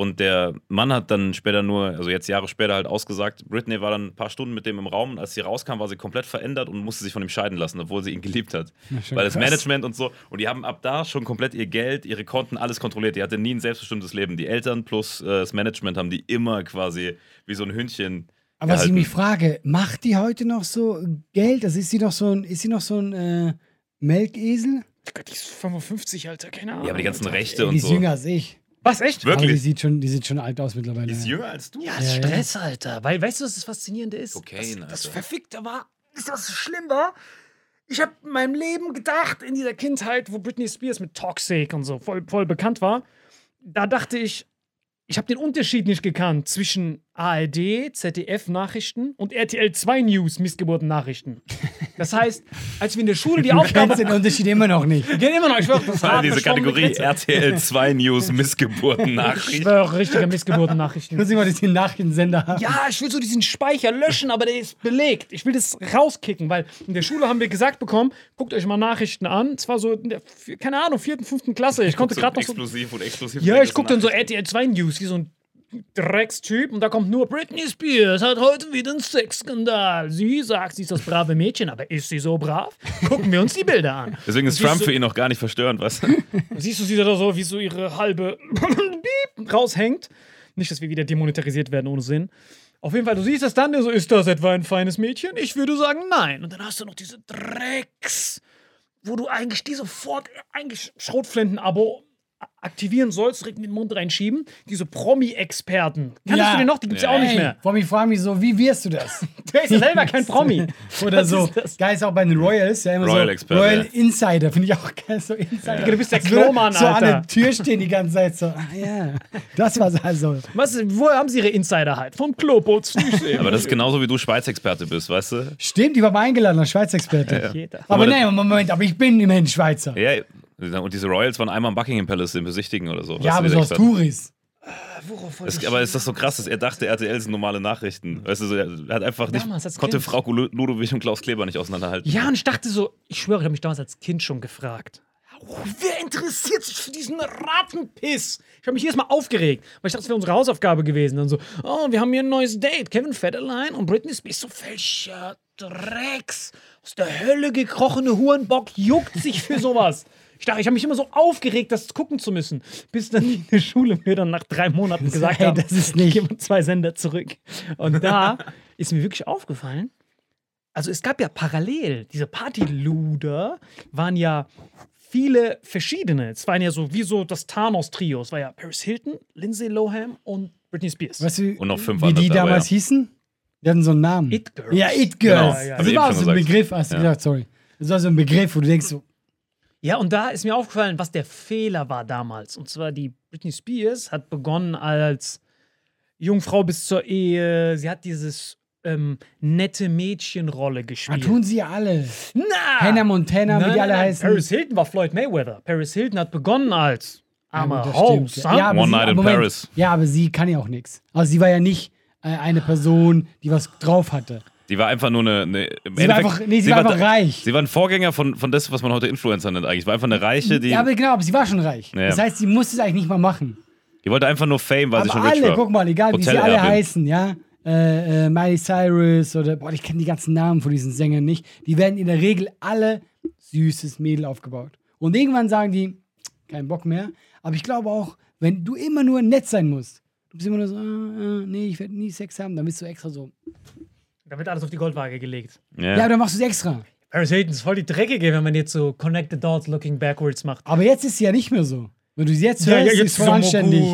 Speaker 4: Und der Mann hat dann später nur, also jetzt Jahre später halt ausgesagt, Britney war dann ein paar Stunden mit dem im Raum und als sie rauskam, war sie komplett verändert und musste sich von ihm scheiden lassen, obwohl sie ihn geliebt hat.
Speaker 2: schon
Speaker 4: Weil das
Speaker 2: krass.
Speaker 4: Management und so, und die haben ab da schon komplett ihr Geld, ihre Konten, alles kontrolliert. Die hatte nie ein selbstbestimmtes Leben. Die Eltern plus äh, das Management haben die immer quasi wie so ein Hündchen.
Speaker 2: Aber was ich mich frage, macht die heute noch so Geld? Also ist sie noch so ein, ist sie noch so ein äh, Melkesel?
Speaker 3: Gott, die ist 55, Alter, keine Ahnung.
Speaker 4: Ja, aber die ganzen
Speaker 3: Alter.
Speaker 4: Rechte
Speaker 2: Ey,
Speaker 4: und
Speaker 2: die ist
Speaker 4: so.
Speaker 2: jünger als ich.
Speaker 3: Was, echt?
Speaker 2: Aber die
Speaker 4: Wirklich?
Speaker 2: sieht schon, die sieht schon alt aus mittlerweile.
Speaker 4: Die ist
Speaker 2: ja.
Speaker 4: jünger als du?
Speaker 3: Ja,
Speaker 2: Ja, ja.
Speaker 3: Stress, Alter. Weil, weißt du, was das Faszinierende ist?
Speaker 4: Kokain,
Speaker 3: das, das
Speaker 4: Alter.
Speaker 3: Verfickte war, ist das so schlimm war? Ich habe in meinem Leben gedacht, in dieser Kindheit, wo Britney Spears mit Toxic und so voll, voll bekannt war, da dachte ich, ich habe den Unterschied nicht gekannt zwischen ARD, ZDF-Nachrichten und RTL 2 News, Missgeburten-Nachrichten. Das heißt, als wir in der Schule die
Speaker 2: Du
Speaker 3: Aufgabe.
Speaker 2: den Unterschied immer noch nicht.
Speaker 3: Wir gehen immer noch, ich schwöre, das hart
Speaker 4: diese Kategorie
Speaker 3: Grenze.
Speaker 4: RTL 2 News
Speaker 3: Ich
Speaker 4: Missgeburten-Nachricht.
Speaker 3: schwöre, richtige Missgeburten-Nachrichten.
Speaker 2: Muss ich mal diesen Nachrichtensender haben.
Speaker 3: Ja, ich will so diesen Speicher löschen, aber der ist belegt. Ich will das rauskicken, weil in der Schule haben wir gesagt bekommen, guckt euch mal Nachrichten an. Es war so, in der, keine Ahnung, vierten, fünften Klasse. Ich konnte
Speaker 4: So
Speaker 3: gerade noch so.
Speaker 4: explosiv und explosiv.
Speaker 3: Ja, ich gucke dann so RTL 2 News, wie so ein Dreckstyp und da kommt nur Britney Spears hat heute wieder einen Sexskandal. Sie sagt, sie ist das brave Mädchen, aber ist sie so brav? Gucken wir uns die Bilder an.
Speaker 4: Deswegen ist Trump für ihn noch gar nicht verstörend, du?
Speaker 3: Siehst du sie da so, wie so ihre halbe raushängt? Nicht, dass wir wieder demonetarisiert werden ohne Sinn. Auf jeden Fall, du siehst das dann, so, ist das etwa ein feines Mädchen? Ich würde sagen, nein. Und dann hast du noch diese Drecks, wo du eigentlich die sofort, eigentlich Schrotflinten-Abo aktivieren sollst, direkt in den Mund reinschieben. Diese Promi-Experten. Kannst
Speaker 2: Ja.
Speaker 3: du den noch? Die gibt's ja, auch nicht mehr.
Speaker 2: Vor mich fragen mich so, wie wirst du das?
Speaker 3: Der ist ja selber kein Promi.
Speaker 2: Oder so. Geil ist auch bei den Royals, ja immer
Speaker 4: Royal
Speaker 2: so.
Speaker 4: Experte,
Speaker 2: Royal
Speaker 4: ja.
Speaker 2: Insider, finde ich auch geil. So Insider.
Speaker 3: Du bist der
Speaker 2: So-
Speaker 3: Klomann,
Speaker 2: So an
Speaker 3: Alter.
Speaker 2: der Tür stehen die ganze Zeit so, ah ja, das war's also.
Speaker 3: Was, woher haben sie ihre Insider halt? Vom Kloputzen.
Speaker 4: Aber das ist genauso wie du Schweiz-Experte bist, weißt du?
Speaker 2: Stimmt, die war mal eingeladen als Schweiz-Experte. Aber
Speaker 4: Aber
Speaker 2: nein, Moment, aber ich bin immerhin Schweizer. Ja,
Speaker 4: Ja, und diese Royals waren einmal im Buckingham Palace im Besichtigen oder so. du,
Speaker 2: aber so aus. Touris.
Speaker 4: Das, aber ist das so krass, dass er dachte, RTL sind normale Nachrichten? Weißt du, so, er hat einfach nicht,
Speaker 3: Damals als
Speaker 4: konnte
Speaker 3: Kind.
Speaker 4: Frau Lu- Ludwig und Klaus Kleber nicht auseinanderhalten.
Speaker 3: Ja, und ich dachte so, ich schwöre, ich habe mich damals als Kind schon gefragt. Oh, wer interessiert sich für diesen Rattenpiss? Ich habe mich jedes Mal aufgeregt, weil ich dachte, das wäre unsere Hausaufgabe gewesen. Dann so, oh, wir haben hier ein neues Date. Kevin Federline und Britney Spears. So welcher Drecks. Aus der Hölle gekrochene Hurenbock juckt sich für sowas. Ich dachte, ich habe mich immer so aufgeregt, das gucken zu müssen, bis dann die in Schule mir dann nach drei Monaten gesagt
Speaker 2: Hey,
Speaker 3: haben,
Speaker 2: das ist nicht-
Speaker 3: uns zwei Sender zurück. Und da ist mir wirklich aufgefallen, also es gab ja parallel, diese Partyluder waren ja viele verschiedene. Es waren ja so wie so das Thanos-Trio. Es war ja Paris Hilton, Lindsay Lohan und Britney Spears.
Speaker 2: Weißt du,
Speaker 4: Und noch fünf
Speaker 2: wie
Speaker 4: andere
Speaker 2: die
Speaker 4: dabei,
Speaker 2: damals
Speaker 4: ja.
Speaker 2: hießen? Die hatten so einen Namen.
Speaker 3: It Girls.
Speaker 2: Ja, It Girls.
Speaker 4: Genau,
Speaker 3: ja, ja.
Speaker 2: Das war so ein. Begriff, hast du
Speaker 4: Ja.
Speaker 2: gesagt, sorry. Das war so ein Begriff, wo du denkst so,
Speaker 3: Ja, und da ist mir aufgefallen, was der Fehler war damals. Und zwar die Britney Spears hat begonnen als Jungfrau bis zur Ehe. Sie hat dieses ähm, nette Mädchenrolle
Speaker 2: da
Speaker 3: gespielt.
Speaker 2: tun sie ja alle.
Speaker 3: Na!
Speaker 2: Hannah Montana, wie
Speaker 3: Nein,
Speaker 2: die
Speaker 3: nein,
Speaker 2: alle
Speaker 3: nein.
Speaker 2: heißen.
Speaker 3: Paris Hilton war Floyd Mayweather. Paris Hilton hat begonnen als
Speaker 2: Ja,
Speaker 3: armer
Speaker 2: stimmt.
Speaker 3: son.
Speaker 2: Ja, aber
Speaker 4: One
Speaker 2: sie,
Speaker 4: Night in
Speaker 2: Moment.
Speaker 4: Paris.
Speaker 2: Ja, aber sie kann ja auch nichts. Also sie war ja nicht äh, eine Person, die was drauf hatte.
Speaker 4: Die war einfach nur eine. eine
Speaker 2: Sie war einfach, nee, sie, war einfach reich.
Speaker 4: Sie war ein Vorgänger von, von das, was man heute Influencer nennt eigentlich. Sie war einfach eine Reiche, die,
Speaker 2: ja, aber genau, aber sie war schon reich.
Speaker 4: Ja.
Speaker 2: Das heißt, sie musste es eigentlich nicht mal machen.
Speaker 4: die wollte einfach nur Fame, weil sie schon rich
Speaker 2: alle,
Speaker 4: war.
Speaker 2: guck mal, egal wie sie alle heißen, ja. Äh, äh, Miley Cyrus oder, boah, ich kenne die ganzen Namen von diesen Sängern nicht. Die werden in der Regel alle süßes Mädel aufgebaut. Und irgendwann sagen die, kein Bock mehr. Aber ich glaube auch, wenn du immer nur nett sein musst, du bist immer nur so, äh, äh, nee, ich werde nie Sex haben, dann bist du extra so.
Speaker 3: Da wird alles auf die Goldwaage gelegt.
Speaker 4: Ja.
Speaker 2: Ja, dann machst du es extra.
Speaker 3: Paris Hilton ist voll die Dreckige, wenn man jetzt so Connect the Dots looking backwards macht.
Speaker 2: Aber jetzt ist sie ja nicht mehr so. Wenn du sie jetzt hörst, ist sie voll anständig.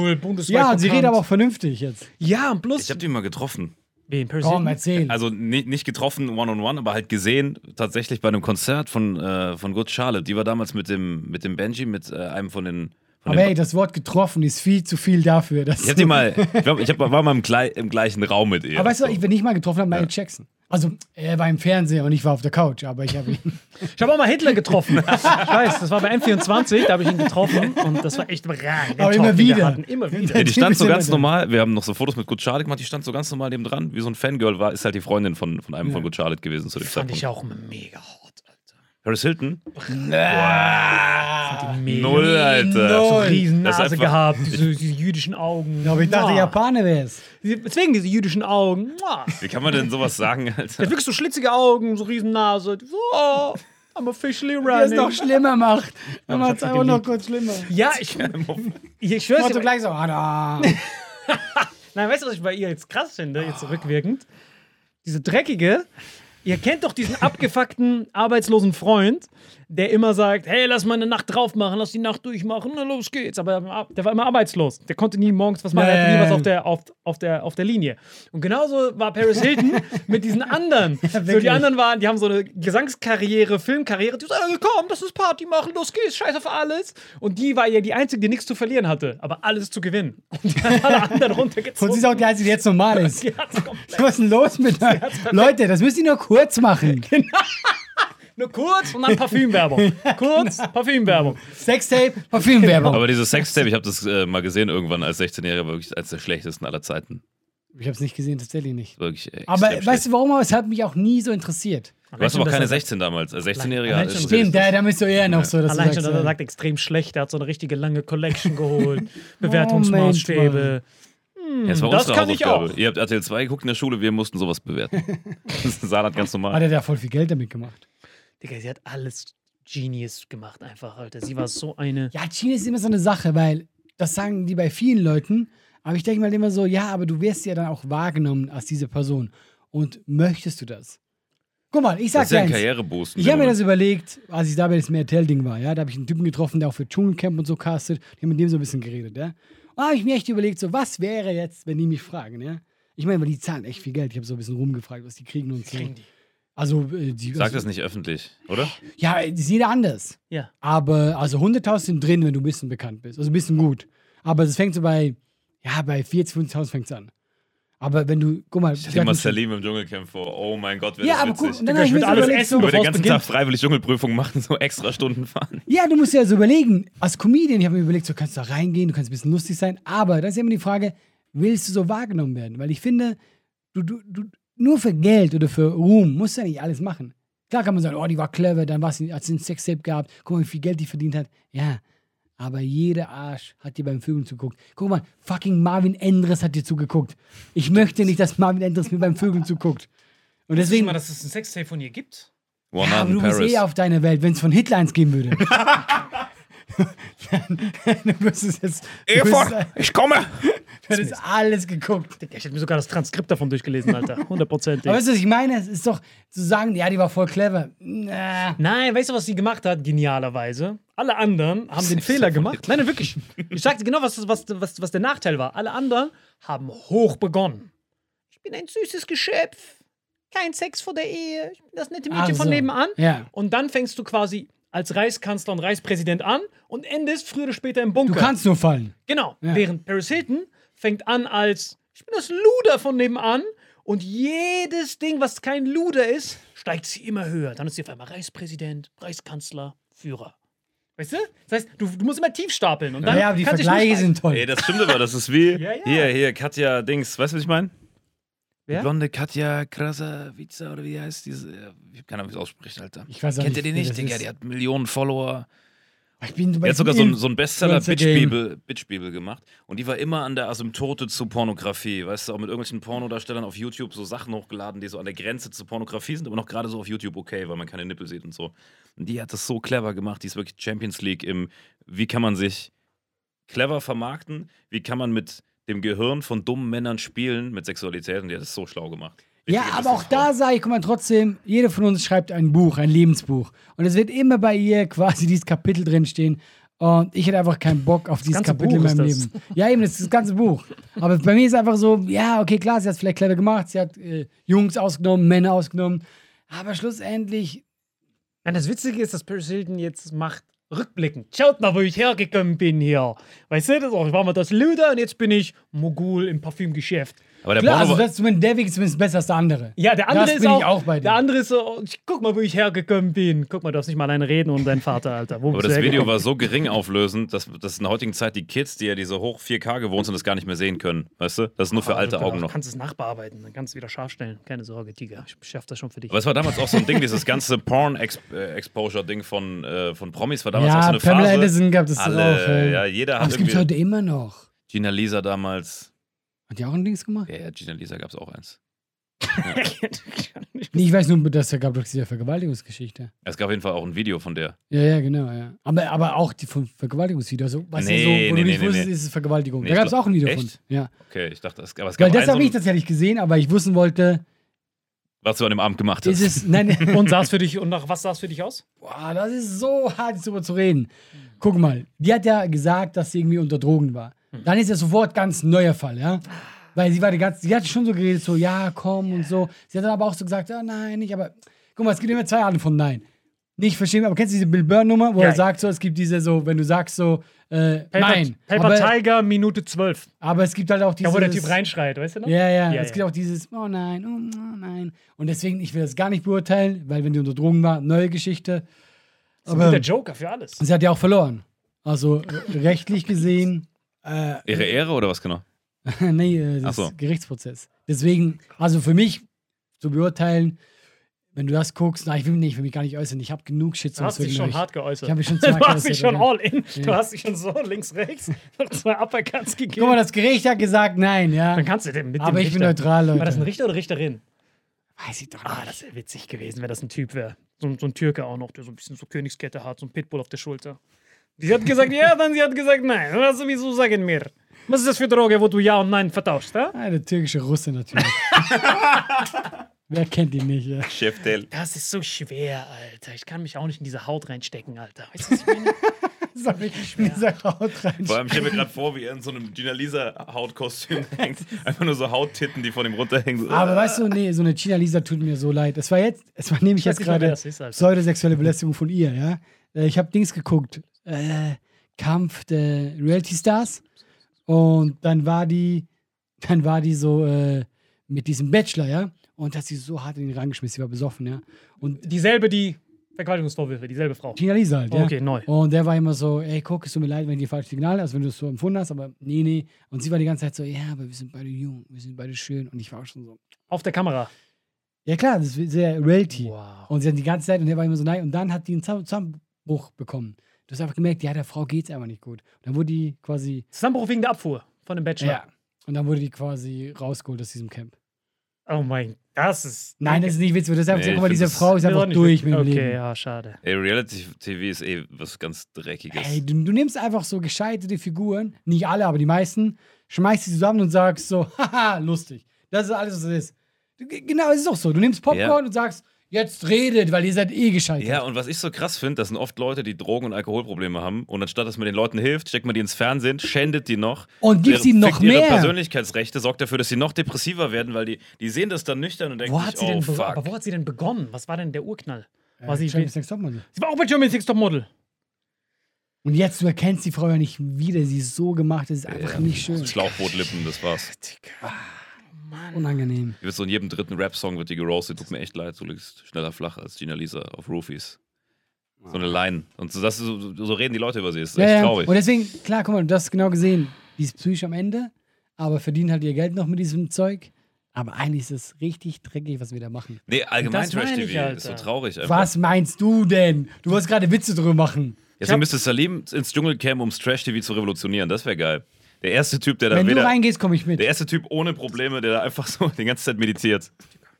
Speaker 2: Ja, sie redet aber auch vernünftig jetzt.
Speaker 3: Ja, und plus.
Speaker 4: Ich habe die mal getroffen.
Speaker 3: Wen? Paris
Speaker 2: Komm, erzähl.
Speaker 4: Also nicht, nicht getroffen one-on-one, aber halt gesehen, tatsächlich bei einem Konzert von, äh, von Good Charlotte. Die war damals mit dem, mit dem Benji, mit äh, einem von den.
Speaker 2: Aber hey, das Wort getroffen ist viel zu viel dafür. Dass
Speaker 4: ich hab die mal, ich, glaub, ich hab, war mal im, glei im gleichen Raum mit ihr.
Speaker 2: Aber weißt du,
Speaker 4: So.
Speaker 2: ich bin nicht mal getroffen habe, Michael Jackson. Also, er war im Fernsehen und ich war auf der Couch, aber ich habe ihn.
Speaker 3: Ich habe auch mal Hitler getroffen. ich weiß, das war bei M24, da habe ich ihn getroffen und das war echt rein. den
Speaker 2: Aber
Speaker 3: Talk,
Speaker 2: immer wieder.
Speaker 3: hatten. Immer wieder.
Speaker 4: Ja, die stand so ganz normal. Wir haben noch so Fotos mit Good Charlotte gemacht. Die stand so ganz normal neben dran. Wie so ein Fangirl war, ist halt die Freundin von, von einem von Good Charlotte gewesen zu dem
Speaker 3: Fand
Speaker 4: Zeitpunkt.
Speaker 3: ich auch mega hot.
Speaker 4: Paris Hilton? Null, Alter.
Speaker 3: So
Speaker 2: Null.
Speaker 3: riesen
Speaker 4: Das ist
Speaker 3: Nase
Speaker 4: einfach-
Speaker 3: gehabt, diese, diese jüdischen Augen.
Speaker 2: Aber ich dachte,
Speaker 3: Mua.
Speaker 2: Japaner wär's.
Speaker 3: Deswegen diese jüdischen Augen. Mua.
Speaker 4: Wie kann man denn sowas sagen, Alter?
Speaker 3: hat wirklich so schlitzige Augen, so riesen Nase. So, oh, I'm officially
Speaker 2: Der es
Speaker 3: running.
Speaker 2: noch schlimmer macht. Dann
Speaker 3: ich
Speaker 2: macht es einfach noch kurz schlimmer.
Speaker 3: Ja, ich, ich schwör's
Speaker 2: Macht
Speaker 3: dir.
Speaker 2: so gleich so, ah, da.
Speaker 3: Nein, weißt du, was ich bei ihr jetzt krass finde, jetzt rückwirkend? Diese dreckige, ihr kennt doch diesen abgefuckten, arbeitslosen Freund, der immer sagt, hey, lass mal eine Nacht drauf machen, lass die Nacht durchmachen, na los geht's. Aber der war immer arbeitslos. Der konnte nie morgens was machen,
Speaker 2: Ja,
Speaker 3: er hatte nie
Speaker 2: ja,
Speaker 3: was
Speaker 2: ja.
Speaker 3: auf der, auf, auf, der, auf der Linie. Und genauso war Paris Hilton mit diesen anderen. so, die anderen waren, die haben so eine Gesangskarriere, Filmkarriere, die sagen, komm, lass uns Party machen, los geht's, scheiß auf alles. Und die war ja die Einzige, die nichts zu verlieren hatte, aber alles zu gewinnen. Und die hat alle anderen runtergezogen.
Speaker 2: Und sie ist auch die Einzige, die jetzt normal ist. Was ist denn los mit euch? Leute, das müsst ihr nur kurz machen.
Speaker 3: Nur kurz und dann Parfümwerbung. Kurz, Parfümwerbung.
Speaker 2: Sextape, Parfümwerbung.
Speaker 4: Aber dieses Sextape, ich habe das äh, mal gesehen irgendwann als 16-Jähriger, wirklich eines der schlechtesten aller Zeiten.
Speaker 2: Ich habe es nicht gesehen, tatsächlich nicht.
Speaker 4: Wirklich extrem
Speaker 2: Aber
Speaker 4: schlecht.
Speaker 2: weißt du warum? Aber es hat mich auch nie so interessiert.
Speaker 4: Du warst aber keine
Speaker 3: schon, dass er-
Speaker 4: 16 damals. Als 16-Jähriger.
Speaker 3: Allein
Speaker 4: ist
Speaker 3: schon-
Speaker 4: das-
Speaker 2: Stimmt, da, da bist du eher noch so, dass
Speaker 3: Allein schon, dass er
Speaker 2: äh,
Speaker 3: sagt, extrem schlecht. Der hat so eine richtige lange Collection geholt.
Speaker 2: Moment
Speaker 3: Bewertungsmaßstäbe.
Speaker 4: Ja, das war
Speaker 3: Das kann ich auch.
Speaker 4: Ihr habt RTL 2 geguckt in der Schule, wir mussten sowas bewerten. das ist ganz
Speaker 2: hat
Speaker 4: normal.
Speaker 2: er da voll viel Geld damit gemacht.
Speaker 3: Digga, sie hat alles Genius gemacht, einfach, Alter. Sie war so eine.
Speaker 2: Ja, China ist immer so eine Sache, weil das sagen die bei vielen Leuten. Aber ich denke mal immer so, ja, aber du wirst ja dann auch wahrgenommen als diese Person. Und möchtest du das? Guck mal, ich sag
Speaker 4: Das ist ja
Speaker 2: dir
Speaker 4: ein
Speaker 2: eins.
Speaker 4: Karriereboost.
Speaker 2: Ich habe mir das überlegt, als ich da bei das Mertel-Ding war, ja, da habe ich einen Typen getroffen, der auch für Dschungelcamp und so castet. Ich habe mit dem so ein bisschen geredet, ja. Und da habe ich mir echt überlegt, so, was wäre jetzt, wenn die mich fragen, ja? Ich meine, weil die zahlen echt viel Geld. Ich habe so ein bisschen rumgefragt, was die kriegen und so.
Speaker 3: Kriegen die.
Speaker 2: Also, äh, die,
Speaker 4: Sag
Speaker 2: also,
Speaker 4: das nicht öffentlich, oder?
Speaker 2: Ja, ist jeder anders.
Speaker 3: Ja.
Speaker 2: Aber, also 100.000 sind drin, wenn du ein bisschen bekannt bist. Also ein bisschen gut. Aber es fängt so bei, ja, bei 40.000, 50.000 fängt es an. Aber wenn du, guck mal.
Speaker 4: Stell
Speaker 2: die
Speaker 4: dir mal Salim im Dschungelcamp vor. Oh mein Gott, wäre
Speaker 2: Ja,
Speaker 4: das
Speaker 2: aber guck,
Speaker 4: witzig.
Speaker 2: dann
Speaker 3: Digga,
Speaker 2: habe
Speaker 3: ich
Speaker 2: ich mir
Speaker 3: würd
Speaker 2: so
Speaker 3: alles essen,
Speaker 4: den
Speaker 3: bevor es
Speaker 4: ganzen
Speaker 3: beginnt.
Speaker 4: Tag freiwillig Dschungelprüfung machen, so extra Stunden fahren.
Speaker 2: Ja, du musst dir also überlegen, als Comedian, ich habe mir überlegt, so kannst du da reingehen, du kannst ein bisschen lustig sein, aber da ist immer die Frage, willst du so wahrgenommen werden? Weil ich finde, du, du, du, nur für Geld oder für Ruhm musst du ja nicht alles machen. Klar kann man sagen, oh, die war clever, dann war sie, hat sie ein Sextape gehabt, guck mal, wie viel Geld die verdient hat. Ja, aber jeder Arsch hat dir beim Vögeln zugeguckt. Guck mal, fucking Marvin Endres hat dir zugeguckt. Ich möchte nicht, dass Marvin Endres mir beim Vögeln zuguckt. Und
Speaker 3: Deswegen mal, dass es ein Sextape von ihr gibt.
Speaker 4: One
Speaker 2: ja, aber du bist
Speaker 4: Paris.
Speaker 2: eh auf deiner Welt, wenn es von Hitler eins geben würde. du müsstest jetzt. Du
Speaker 4: Eva, ich komme!
Speaker 2: Du hättest alles geguckt.
Speaker 3: Ich hätte mir sogar das Transkript davon durchgelesen, Alter. Hundertprozentig.
Speaker 2: Aber weißt du, was ich meine? Es ist doch zu sagen, ja, die war voll clever. Na.
Speaker 3: Nein, weißt du, was sie gemacht hat? Genialerweise. Alle anderen haben den Fehler gemacht. Nein, nein, wirklich. Ich sagte genau, was, was, was, was der Nachteil war. Alle anderen haben hoch begonnen. Ich bin ein süßes Geschöpf. Kein Sex vor der Ehe. Ich bin das nette Mädchen
Speaker 2: Ach
Speaker 3: von nebenan.
Speaker 2: Ja.
Speaker 3: Und dann fängst du quasi als Reichskanzler und Reichspräsident an und endest früher oder später im Bunker.
Speaker 2: Du kannst nur fallen.
Speaker 3: Genau.
Speaker 2: Ja.
Speaker 3: Während Paris Hilton fängt an als, ich bin das Luder von nebenan und jedes Ding, was kein Luder ist, steigt sie immer höher. Dann ist sie auf einmal Reichspräsident, Reichskanzler, Führer. Weißt du? Das heißt, du, du musst immer tief stapeln. Und dann
Speaker 2: Ja, aber die Vergleiche sind toll.
Speaker 4: Ey, das stimmt aber, das ist wie.
Speaker 3: Ja, ja.
Speaker 4: Hier, hier, Katja Dings, weißt du, was ich meine?
Speaker 3: Wer?
Speaker 4: Die blonde Katja Krasavica oder wie die heißt diese. Ich habe keine Ahnung, wie es ausspricht, Alter.
Speaker 2: Ich weiß auch
Speaker 4: Kennt ihr die
Speaker 2: nicht,
Speaker 4: Digga? Die hat Millionen Follower.
Speaker 2: Ich bin,
Speaker 4: Die hat sogar so, ein- so ein
Speaker 2: Influencer-Game.
Speaker 4: Bestseller-Bitch-Bibel Bitch-Bibel gemacht. Und die war immer an der Asymptote zu Pornografie. Weißt du, auch mit irgendwelchen Pornodarstellern auf YouTube so Sachen hochgeladen, die so an der Grenze zur Pornografie sind, aber noch gerade so auf YouTube okay, weil man keine Nippel sieht und so. Und die hat das so clever gemacht. Die ist wirklich Champions League im, wie kann man sich clever vermarkten, wie kann man mit dem Gehirn von dummen Männern spielen mit Sexualität. Und die hat das so schlau gemacht.
Speaker 2: Ja,
Speaker 4: Richtige
Speaker 2: aber auch da sage ich, guck mal, trotzdem, jeder von uns schreibt ein Buch, ein Lebensbuch. Und es wird immer bei ihr quasi dieses Kapitel drinstehen. Und ich hätte einfach keinen Bock auf dieses Kapitel
Speaker 3: Buch
Speaker 2: in meinem. Leben. Ja, eben, das ist das ganze Buch. Aber bei mir ist einfach so, ja, okay, klar, sie hat es vielleicht clever gemacht, sie hat äh, Jungs ausgenommen, Männer ausgenommen. Aber schlussendlich,
Speaker 3: Nein, das Witzige ist, dass Paris Hilton jetzt macht rückblickend. Schaut mal, wo ich hergekommen bin hier. Weißt du, das auch, ich war mal das Luder und jetzt bin ich Mogul im Parfümgeschäft.
Speaker 4: Aber der
Speaker 2: klar,
Speaker 4: Porno
Speaker 2: also das ist zumindest der Weg ist zumindest besser als der andere.
Speaker 3: Ja, der andere
Speaker 2: Das
Speaker 3: ist
Speaker 2: bin
Speaker 3: auch,
Speaker 2: ich auch bei dir.
Speaker 3: Der andere ist so, ich- guck mal, wo ich hergekommen bin. Guck mal, du darfst nicht mal alleine reden und dein Vater, Alter. Wo
Speaker 4: Aber
Speaker 3: du
Speaker 4: das Video war so gering auflösend, dass, dass in der heutigen Zeit die Kids, die ja diese hoch 4K gewohnt sind, das gar nicht mehr sehen können. Weißt du? Das ist nur für
Speaker 3: Aber
Speaker 4: alte
Speaker 3: du
Speaker 4: Augen noch.
Speaker 3: kannst es nachbearbeiten, dann kannst du es wieder scharf stellen. Keine Sorge, Tiger. Ich schaff das schon für dich.
Speaker 4: Aber es war damals auch so ein Ding, dieses ganze Porn-Exposure-Ding von, äh, von Promis war damals auch so
Speaker 2: Ja,
Speaker 4: eine
Speaker 2: Pamela
Speaker 4: Phase.
Speaker 2: Anderson gab es
Speaker 4: Alle,
Speaker 2: auch. Äh,
Speaker 4: ja, jeder
Speaker 2: aber
Speaker 4: hat
Speaker 2: es gibt
Speaker 4: irgendwie.
Speaker 2: heute immer noch.
Speaker 4: Gina Lisa damals.
Speaker 2: Hat die auch ein Dings gemacht?
Speaker 4: Ja, ja, Gina Lisa gab es auch eins.
Speaker 2: Nee, ich weiß nur, dass da gab doch diese Vergewaltigungsgeschichte.
Speaker 4: Es gab auf jeden Fall auch ein Video von der.
Speaker 2: Ja, ja, genau, ja. Aber, aber auch die von Vergewaltigungsvideo. So, was
Speaker 4: Nee,
Speaker 2: ja so, wo
Speaker 4: nee,
Speaker 2: du nicht
Speaker 4: nee,
Speaker 2: wusstest,
Speaker 4: nee.
Speaker 2: ist es Vergewaltigung.
Speaker 4: Nee,
Speaker 2: da gab es auch ein Video
Speaker 4: echt?
Speaker 2: von. Ja.
Speaker 4: Okay, ich dachte, es, aber es gab
Speaker 2: Weil das habe
Speaker 4: so
Speaker 2: ich tatsächlich gesehen, aber ich wissen wollte,
Speaker 4: was du an dem Abend gemacht hast.
Speaker 2: ist es. Nein,
Speaker 3: Und sah es für dich, und nach was sah es für dich aus?
Speaker 2: boah, das ist so hart, darüber zu reden. Guck mal, die hat ja gesagt, dass sie irgendwie unter Drogen war. Dann ist ja sofort ganz neuer Fall, ja. Weil sie war die ganze, sie hat schon so geredet, so, ja, komm und so. Sie hat dann aber auch so gesagt, ja, nein, nicht, aber guck mal, es gibt immer zwei Arten von Nein. Nicht verstehen, aber kennst du diese Bill Burr-Nummer, wo
Speaker 3: Ja.
Speaker 2: er sagt so, es gibt diese so, wenn du sagst so, äh,
Speaker 3: Paper,
Speaker 2: nein.
Speaker 3: Paper
Speaker 2: aber,
Speaker 3: Tiger, Minute 12.
Speaker 2: aber es gibt halt auch dieses.
Speaker 3: wo der Typ reinschreit, weißt du noch?
Speaker 2: Ja, ja,
Speaker 3: Ja,
Speaker 2: es
Speaker 3: ja.
Speaker 2: gibt auch dieses, oh nein, oh, nein. Und deswegen, ich will das gar nicht beurteilen, weil wenn die unter Drogen war, neue Geschichte.
Speaker 3: Das ist
Speaker 2: Aber
Speaker 3: guter Joker für alles.
Speaker 2: sie hat ja auch verloren. Also re- rechtlich gesehen, äh,
Speaker 4: Ihre Ehre oder was genau?
Speaker 2: nee, äh, das
Speaker 4: so.
Speaker 2: Gerichtsprozess. Deswegen, also für mich zu beurteilen, wenn du das guckst, na, ich will mich nicht, für mich gar nicht äußern. Ich habe genug Shit
Speaker 3: Du hast dich schon hart geäußert.
Speaker 2: Ich habe mich schon
Speaker 3: du hast dich schon all in. Du
Speaker 2: Ja.
Speaker 3: hast dich schon so links, rechts noch zwei Uppercuts gegeben.
Speaker 2: Guck mal, das Gericht hat gesagt nein, ja.
Speaker 3: Dann kannst du den mit
Speaker 2: Aber
Speaker 3: dem
Speaker 2: ich bin neutral, Leute.
Speaker 3: War das ein Richter oder Richterin?
Speaker 2: Weiß ich doch
Speaker 3: Ah,
Speaker 2: nicht.
Speaker 3: das wäre witzig gewesen, wenn das ein Typ wäre. So, so ein Türke auch noch, der so ein bisschen so Königskette hat, so ein Pitbull auf der Schulter. Die hat gesagt ja, dann sie hat gesagt nein. Also, wieso sagen mir? Was ist das für Droge, wo du ja und nein vertauscht, ha?
Speaker 2: Ah, der türkische Russe natürlich. Wer kennt ihn nicht? Ja.
Speaker 4: Chef Del.
Speaker 3: Das ist so schwer, Alter. Ich kann mich auch nicht in diese Haut reinstecken, Alter. Weißt du, was ich meine?
Speaker 2: Sorry, dieser Haut rein.
Speaker 4: Vor allem stell mir gerade vor, wie er in so einem Gina Lisa Hautkostüm hängt. Einfach nur so Hauttitten, die von ihm runterhängen.
Speaker 2: Aber weißt du, nee, so eine China Lisa tut mir so leid. Es war jetzt, es war nämlich
Speaker 3: Ich
Speaker 2: jetzt gerade pseudosexuelle Belästigung von ihr, ja. Äh, Ich habe Dings geguckt, äh, Kampf der Reality Stars und dann war die, dann war die so äh, mit diesem Bachelor, ja, und hat sie so hart in den Rang geschmissen, sie war besoffen, ja. Und
Speaker 3: Dieselbe, die Vergewaltigungsvorwürfe, dieselbe Frau.
Speaker 2: China Lisa halt, ja.
Speaker 3: Okay, neu.
Speaker 2: Und der war immer so, ey, guck, es tut mir leid, wenn die falsche Signale hast, wenn du es so empfunden hast, aber nee, nee. Und sie war die ganze Zeit so, ja, aber wir sind beide jung, wir sind beide schön. Und ich war auch schon so,
Speaker 3: Auf der Kamera.
Speaker 2: ja klar, das ist sehr Reality.
Speaker 3: Wow.
Speaker 2: Und sie hat die ganze Zeit, und der war immer so, nein. Und dann hat die einen Zusammen- Zusammenbruch bekommen. Du hast einfach gemerkt, ja, der Frau geht's einfach nicht gut. Und dann wurde die quasi,
Speaker 3: Zusammenbruch wegen der Abfuhr von dem Bachelor.
Speaker 2: ja. Und dann wurde die quasi rausgeholt aus diesem Camp.
Speaker 3: Oh mein, das ist.
Speaker 2: Nein, das ist nicht witzig. Das ist einfach,
Speaker 4: Nee,
Speaker 2: so, guck mal, diese Frau ist einfach durch mit dem
Speaker 3: Okay,
Speaker 2: Leben.
Speaker 3: ja, schade.
Speaker 4: Ey, Reality-TV ist eh was ganz Dreckiges.
Speaker 2: Ey, du, du nimmst einfach so gescheiterte Figuren, nicht alle, aber die meisten, schmeißt sie zusammen und sagst so, haha, lustig. Das ist alles, was es ist. Du- Genau, es ist auch so. Du nimmst Popcorn
Speaker 4: Ja.
Speaker 2: und sagst, jetzt redet, weil ihr seid eh gescheitert.
Speaker 4: Ja, und was ich so krass finde, das sind oft Leute, die Drogen- und Alkoholprobleme haben. Und anstatt dass man den Leuten hilft, steckt man die ins Fernsehen, schändet die noch.
Speaker 2: Und gibt ihnen noch
Speaker 4: fickt ihre
Speaker 2: mehr.
Speaker 4: Persönlichkeitsrechte, sorgt dafür, dass sie noch depressiver werden, weil die, die sehen das dann nüchtern und denken
Speaker 3: Wo
Speaker 4: sich,
Speaker 3: hat, sie
Speaker 4: oh
Speaker 3: denn
Speaker 4: fuck.
Speaker 3: aber wo hat sie denn begonnen? Was war denn der Urknall?
Speaker 2: Äh,
Speaker 3: War sie,
Speaker 2: Champions Topmodel.
Speaker 3: sie war auch bei Germany's Next Top Model.
Speaker 2: Und jetzt, du erkennst die Frau ja nicht wieder. Sie ist so gemacht, das ist einfach nicht schön.
Speaker 4: Schlauchbootlippen, das war's.
Speaker 2: Unangenehm.
Speaker 4: Wird so in jedem dritten Rap-Song wird die geroastet. Tut mir echt leid, du liegst schneller flach als Gina Lisa auf Roofies. So eine Line. Und so, das, so, so reden die Leute über sie. Das ist
Speaker 2: Ja,
Speaker 4: echt
Speaker 2: ja.
Speaker 4: traurig.
Speaker 2: Und deswegen, klar, guck mal, du hast genau gesehen, die ist psychisch am Ende, aber verdienen halt ihr Geld noch mit diesem Zeug. Aber eigentlich ist es richtig dreckig, was wir da machen.
Speaker 4: Nee, allgemein
Speaker 3: ich,
Speaker 4: Trash-TV ist so traurig einfach.
Speaker 2: Was meinst du denn? Du wolltest gerade Witze drüber machen.
Speaker 4: Deswegen müsste Salim ins Dschungelcamp, ums Trash-TV zu revolutionieren. Das wäre geil. Der erste Typ, der da
Speaker 2: Wenn du
Speaker 4: weder.
Speaker 2: reingehst, komme ich mit.
Speaker 4: Der erste Typ ohne Probleme, der da einfach so die ganze Zeit meditiert.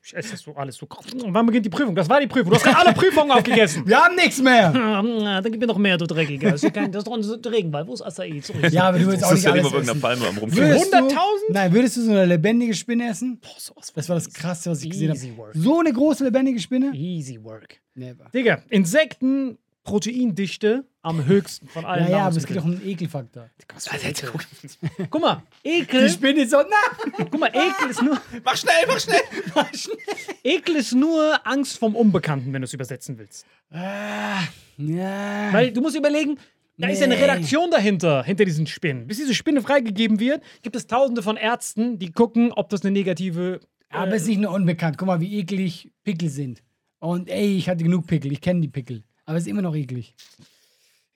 Speaker 3: Ich esse das so alles so. Und wann beginnt die Prüfung? Das war die Prüfung. Du hast gerade alle Prüfungen aufgegessen.
Speaker 2: Wir haben nichts mehr.
Speaker 3: Na, dann gib mir noch mehr, du Dreckiger. Das ist, kein, das ist doch ein Regenwald. Wo ist Acai? Zurück.
Speaker 2: Ja, aber du willst auch
Speaker 4: Das ist
Speaker 2: nicht alles
Speaker 4: irgendeiner
Speaker 2: essen.
Speaker 4: Palme am Rumfliegen.
Speaker 2: Würdest du,
Speaker 3: 100.000?
Speaker 2: nein, würdest du so eine lebendige Spinne essen?
Speaker 3: Boah, sowas
Speaker 2: Das war das Krasseste, was ich gesehen
Speaker 3: Easy
Speaker 2: habe.
Speaker 3: work.
Speaker 2: So eine große lebendige Spinne?
Speaker 3: Easy work.
Speaker 2: Never.
Speaker 3: Digga, Insekten, Proteindichte am höchsten von allen.
Speaker 2: Ja, ja, aber es geht auch um den Ekelfaktor.
Speaker 3: Guck mal,
Speaker 2: Die
Speaker 3: Ekel.
Speaker 2: Spinne ist so, na!
Speaker 3: Guck mal, Ekel ist nur.
Speaker 4: Mach schnell, mach schnell!
Speaker 3: Ekel ist nur Angst vom Unbekannten, wenn du es übersetzen willst.
Speaker 2: Ah, ja.
Speaker 3: Weil du musst überlegen, da ist ja eine
Speaker 2: Nee.
Speaker 3: Redaktion dahinter, hinter diesen Spinnen. Bis diese Spinne freigegeben wird, gibt es tausende von Ärzten, die gucken, ob das eine negative.
Speaker 2: Aber es ist nicht nur unbekannt. Guck mal, wie eklig Pickel sind. Und ey, ich hatte genug Pickel. Ich kenne die Pickel. Aber es ist immer noch eklig.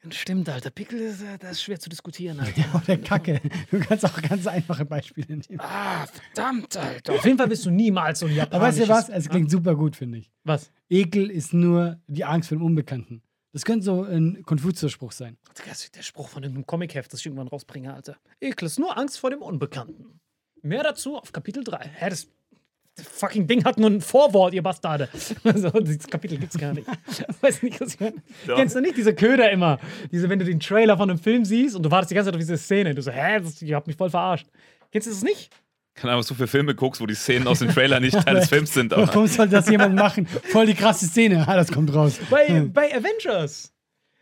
Speaker 3: Stimmt, Alter. Pickel ist, äh, das ist schwer zu diskutieren, Alter.
Speaker 2: Oder Kacke. Du kannst auch ganz einfache Beispiele nehmen.
Speaker 3: ah, verdammt, Alter. Auf jeden Fall bist du niemals so ein
Speaker 2: Aber weißt
Speaker 3: japanisches...
Speaker 2: du was? Es klingt super gut, finde ich.
Speaker 3: Was?
Speaker 2: Ekel ist nur die Angst vor dem Unbekannten. Das könnte so ein Konfuzius-Spruch sein.
Speaker 3: Das ist der Spruch von irgendeinem Comicheft, das ich irgendwann rausbringe, Alter. Ekel ist nur Angst vor dem Unbekannten. Mehr dazu auf Kapitel 3. Hä, das fucking Ding hat nur ein Vorwort, ihr Bastarde. Also, dieses Kapitel gibt's gar nicht. Weiß nicht, was ich meine. Kennst du nicht diese Köder immer? Diese, wenn du den Trailer von einem Film siehst und du wartest die ganze Zeit auf diese Szene. Du so, hä, das, ihr habt mich voll verarscht. Kennst du das nicht?
Speaker 4: Keine Ahnung, was du für Filme guckst, wo die Szenen aus dem Trailer nicht Teil des Films sind. Aber
Speaker 2: Warum soll das jemand machen? Voll die krasse Szene. Ah, das kommt raus.
Speaker 3: Bei, bei Avengers.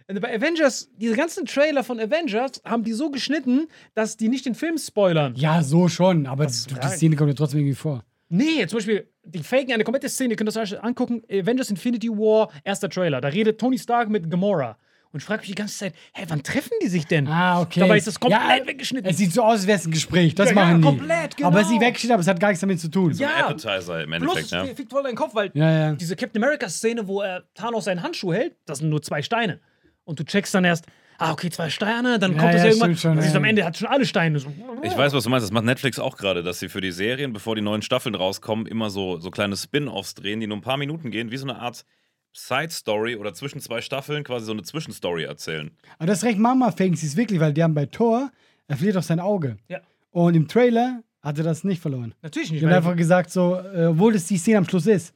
Speaker 3: Also Bei Avengers, diese ganzen Trailer von Avengers haben die so geschnitten, dass die nicht den Film spoilern.
Speaker 2: Ja, so schon. Aber die
Speaker 3: Frage.
Speaker 2: Szene kommt ja trotzdem irgendwie vor.
Speaker 3: Nee, zum Beispiel, die faken eine komplette Szene. Ihr könnt das euch angucken. Avengers Infinity War, erster Trailer. Da redet Tony Stark mit Gamora. Und ich frage mich die ganze Zeit, hä, wann treffen die sich denn?
Speaker 2: Ah, okay.
Speaker 3: Dabei ist das komplett
Speaker 2: ja,
Speaker 3: weggeschnitten.
Speaker 2: Es sieht so aus, als wäre es ein Gespräch. Das
Speaker 3: Ja,
Speaker 2: machen
Speaker 3: ja,
Speaker 2: die.
Speaker 3: komplett, genau.
Speaker 2: Aber es ist nicht weggeschnitten, aber es hat gar nichts damit zu tun.
Speaker 3: Ja.
Speaker 4: Appetizer im
Speaker 3: Plus,
Speaker 4: Endeffekt, ja.
Speaker 3: es fickt voll deinen Kopf, weil
Speaker 2: Ja, ja.
Speaker 3: diese Captain America-Szene, wo er Thanos seinen Handschuh hält, das sind nur zwei Steine. Und du checkst dann erst, ah, okay, zwei Steine, dann
Speaker 2: Ja,
Speaker 3: kommt das
Speaker 2: ja,
Speaker 3: irgendwann.
Speaker 2: schon,
Speaker 3: und siehst
Speaker 2: ja.
Speaker 3: am Ende hat schon alle Steine. So.
Speaker 4: Ich weiß, was du meinst. Das macht Netflix auch gerade, dass sie für die Serien, bevor die neuen Staffeln rauskommen, immer so, so kleine Spin-Offs drehen, die nur ein paar Minuten gehen, wie so eine Art Side-Story oder zwischen zwei Staffeln quasi so eine Zwischenstory erzählen.
Speaker 2: Aber das ist recht Mama faken sie es wirklich, weil die haben bei Thor, er verliert auch sein Auge.
Speaker 3: Ja.
Speaker 2: Und im Trailer hat er das nicht verloren.
Speaker 3: Natürlich nicht.
Speaker 2: Die haben einfach gesagt, so, äh, obwohl es die Szene am Schluss ist,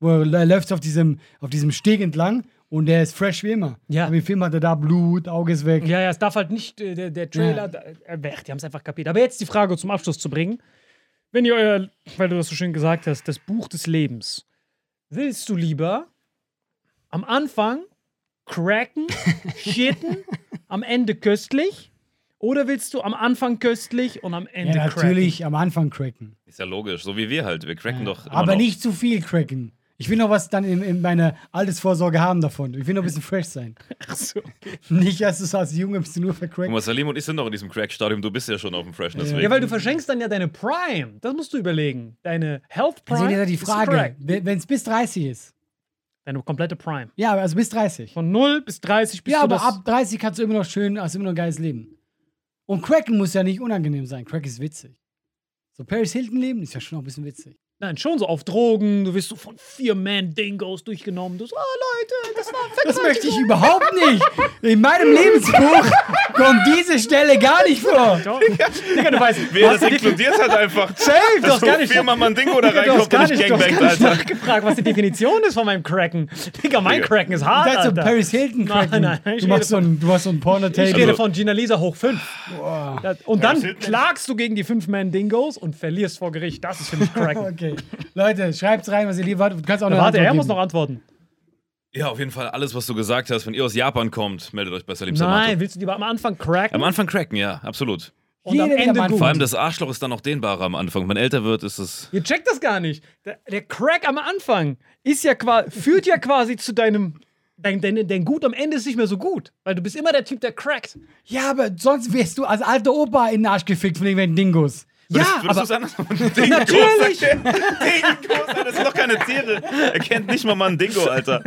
Speaker 2: wo er, er läuft auf diesem, auf diesem Steg entlang und der ist fresh wie immer.
Speaker 3: Ja.
Speaker 2: Aber im Film hat er da Blut, Auge ist weg.
Speaker 3: Ja, ja, es darf halt nicht äh, der, der Trailer.
Speaker 2: Ja.
Speaker 3: Da, äh, weg, die haben es einfach kapiert. Aber jetzt die Frage zum Abschluss zu bringen. Wenn ihr euer, weil du das so schön gesagt hast, das Buch des Lebens, willst du lieber am Anfang cracken, shitten, am Ende köstlich? Oder willst du am Anfang köstlich und am Ende
Speaker 2: Ja,
Speaker 3: cracken?
Speaker 2: natürlich am Anfang cracken.
Speaker 4: Ist ja logisch, so wie wir halt. Wir cracken doch. Immer
Speaker 2: Aber
Speaker 4: noch.
Speaker 2: nicht zu viel cracken. Ich will noch was dann in, in meiner Altersvorsorge haben davon. Ich will noch ein bisschen fresh sein.
Speaker 3: Ach so, okay.
Speaker 2: Nicht erst so als Junge bist du nur
Speaker 4: Guck
Speaker 2: vercrackt.
Speaker 4: mal, Salim und ich sind noch in diesem Crack-Stadium. Du bist ja schon auf dem Freshness.
Speaker 2: Ja.
Speaker 3: Ja, weil du verschenkst dann ja deine Prime. Das musst du überlegen. Deine Health
Speaker 2: Also
Speaker 3: Prime.
Speaker 2: wieder die
Speaker 3: ist
Speaker 2: Frage, wenn es bis 30 ist.
Speaker 3: Deine komplette Prime.
Speaker 2: Ja, also bis 30.
Speaker 3: Von 0 bis 30 bist
Speaker 2: Ja,
Speaker 3: du
Speaker 2: aber ab 30 kannst du immer noch schön, hast immer noch ein geiles Leben. Und Cracken muss ja nicht unangenehm sein. Crack ist witzig. So Paris Hilton leben ist ja schon auch ein bisschen witzig.
Speaker 3: Nein, schon so auf Drogen. Du wirst so von vier Man-Dingos durchgenommen. Du so, oh Leute, das war
Speaker 2: Das möchte ich überhaupt nicht. In meinem Lebensbuch kommt diese Stelle gar nicht vor.
Speaker 3: Doch. Digga, du weißt,
Speaker 4: Wer das inkludiert hat einfach.
Speaker 3: Safe, du hast
Speaker 4: so
Speaker 3: gar nicht.
Speaker 4: viermal Mandingo da
Speaker 3: Du
Speaker 4: reinkommt und
Speaker 3: nicht,
Speaker 4: ich
Speaker 3: du hast
Speaker 4: Gangbang,
Speaker 3: gar nicht
Speaker 4: Alter.
Speaker 3: nachgefragt, was die Definition ist von meinem Cracken. Digga, mein
Speaker 4: Digga.
Speaker 3: Cracken ist hart,
Speaker 2: Das ist so
Speaker 3: Alter.
Speaker 2: Paris Hilton Cracken.
Speaker 3: Nein, nein, ich
Speaker 2: du, machst so
Speaker 3: rede
Speaker 2: ein, du machst so ein porno
Speaker 3: Ich rede von Gina Lisa hoch 5. Und dann klagst du gegen die 5 Man-Dingos und verlierst vor Gericht. Das ist für mich Cracken.
Speaker 2: Okay. Leute, schreibt's rein, was ihr lieber habt. Du kannst auch noch
Speaker 3: Warte, er muss noch antworten.
Speaker 4: Ja, auf jeden Fall alles, was du gesagt hast. Wenn ihr aus Japan kommt, meldet euch bei Salim
Speaker 3: Nein,
Speaker 4: Samato.
Speaker 3: willst du lieber am Anfang cracken
Speaker 4: Am Anfang cracken, ja, absolut.
Speaker 3: und
Speaker 2: Jeder
Speaker 3: am Ende gut?
Speaker 4: Vor allem das Arschloch ist dann noch dehnbarer am Anfang. Wenn man älter wird, ist es.
Speaker 3: Ihr checkt das gar nicht. Der, der Crack am Anfang ist ja quasi, führt ja quasi zu deinem. Dein, dein, dein Gut am Ende ist nicht mehr so gut. Weil du bist immer der Typ, der crackt.
Speaker 2: Ja, aber sonst wärst du als alter Opa in den Arsch gefickt von irgendwelchen Dingos.
Speaker 3: Ja,
Speaker 4: Würdest
Speaker 3: aber.
Speaker 4: du's anders machen?
Speaker 3: Natürlich!
Speaker 4: Alter, das sind doch keine Tiere. Er kennt nicht mal Mandingo, Alter.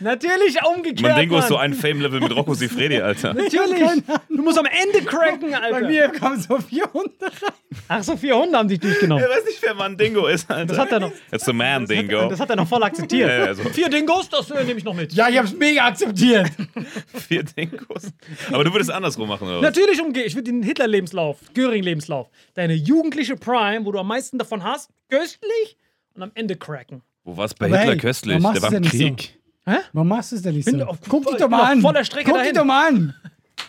Speaker 3: Natürlich umgekehrt.
Speaker 4: Mandingo ist
Speaker 3: Mann.
Speaker 4: so ein Fame-Level mit Rocco Sifredi, Alter.
Speaker 3: Natürlich. Du musst am Ende cracken,
Speaker 2: Bei
Speaker 3: Alter.
Speaker 2: mir kommen so vier Hunde rein.
Speaker 3: Ach so, vier Hunde haben dich durchgenommen.
Speaker 4: Er weiß nicht, wer Mandingo ist, Alter.
Speaker 3: Das hat er noch.
Speaker 4: That's a Man-Dingo.
Speaker 3: Das hat er noch voll akzeptiert.
Speaker 4: Ja, ja, so.
Speaker 3: Vier Dingos, das äh, nehme ich noch mit.
Speaker 2: Ja, ich hab's mega akzeptiert.
Speaker 4: Vier Dingos. Aber du würdest andersrum machen, oder?
Speaker 3: Natürlich umgehe ich würde den Hitler-Lebenslauf, Göring-Lebenslauf, deine jugendliche Prime, wo du am meisten davon hast, köstlich und am Ende cracken.
Speaker 4: Wo war es bei
Speaker 2: Aber
Speaker 4: Hitler
Speaker 2: hey,
Speaker 4: köstlich? Der war im
Speaker 2: du das
Speaker 4: Krieg.
Speaker 3: Hä?
Speaker 2: Warum machst du es denn nicht
Speaker 3: Bin
Speaker 2: so?
Speaker 3: auf-
Speaker 2: Guck dich
Speaker 3: ich
Speaker 2: doch mal an.
Speaker 3: voller Strecke
Speaker 2: Guck
Speaker 3: dahin.
Speaker 2: dich doch mal an.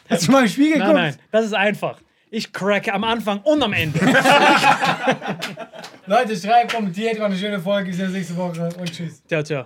Speaker 2: Hast du mal im Spiegel
Speaker 3: Nein,
Speaker 2: geguckt?
Speaker 3: nein, das ist einfach. Ich cracke am Anfang und am Ende.
Speaker 2: Leute, schreibt, kommentiert, war eine schöne Folge. Wir sehen uns nächste Woche und tschüss.
Speaker 3: Ciao, ciao.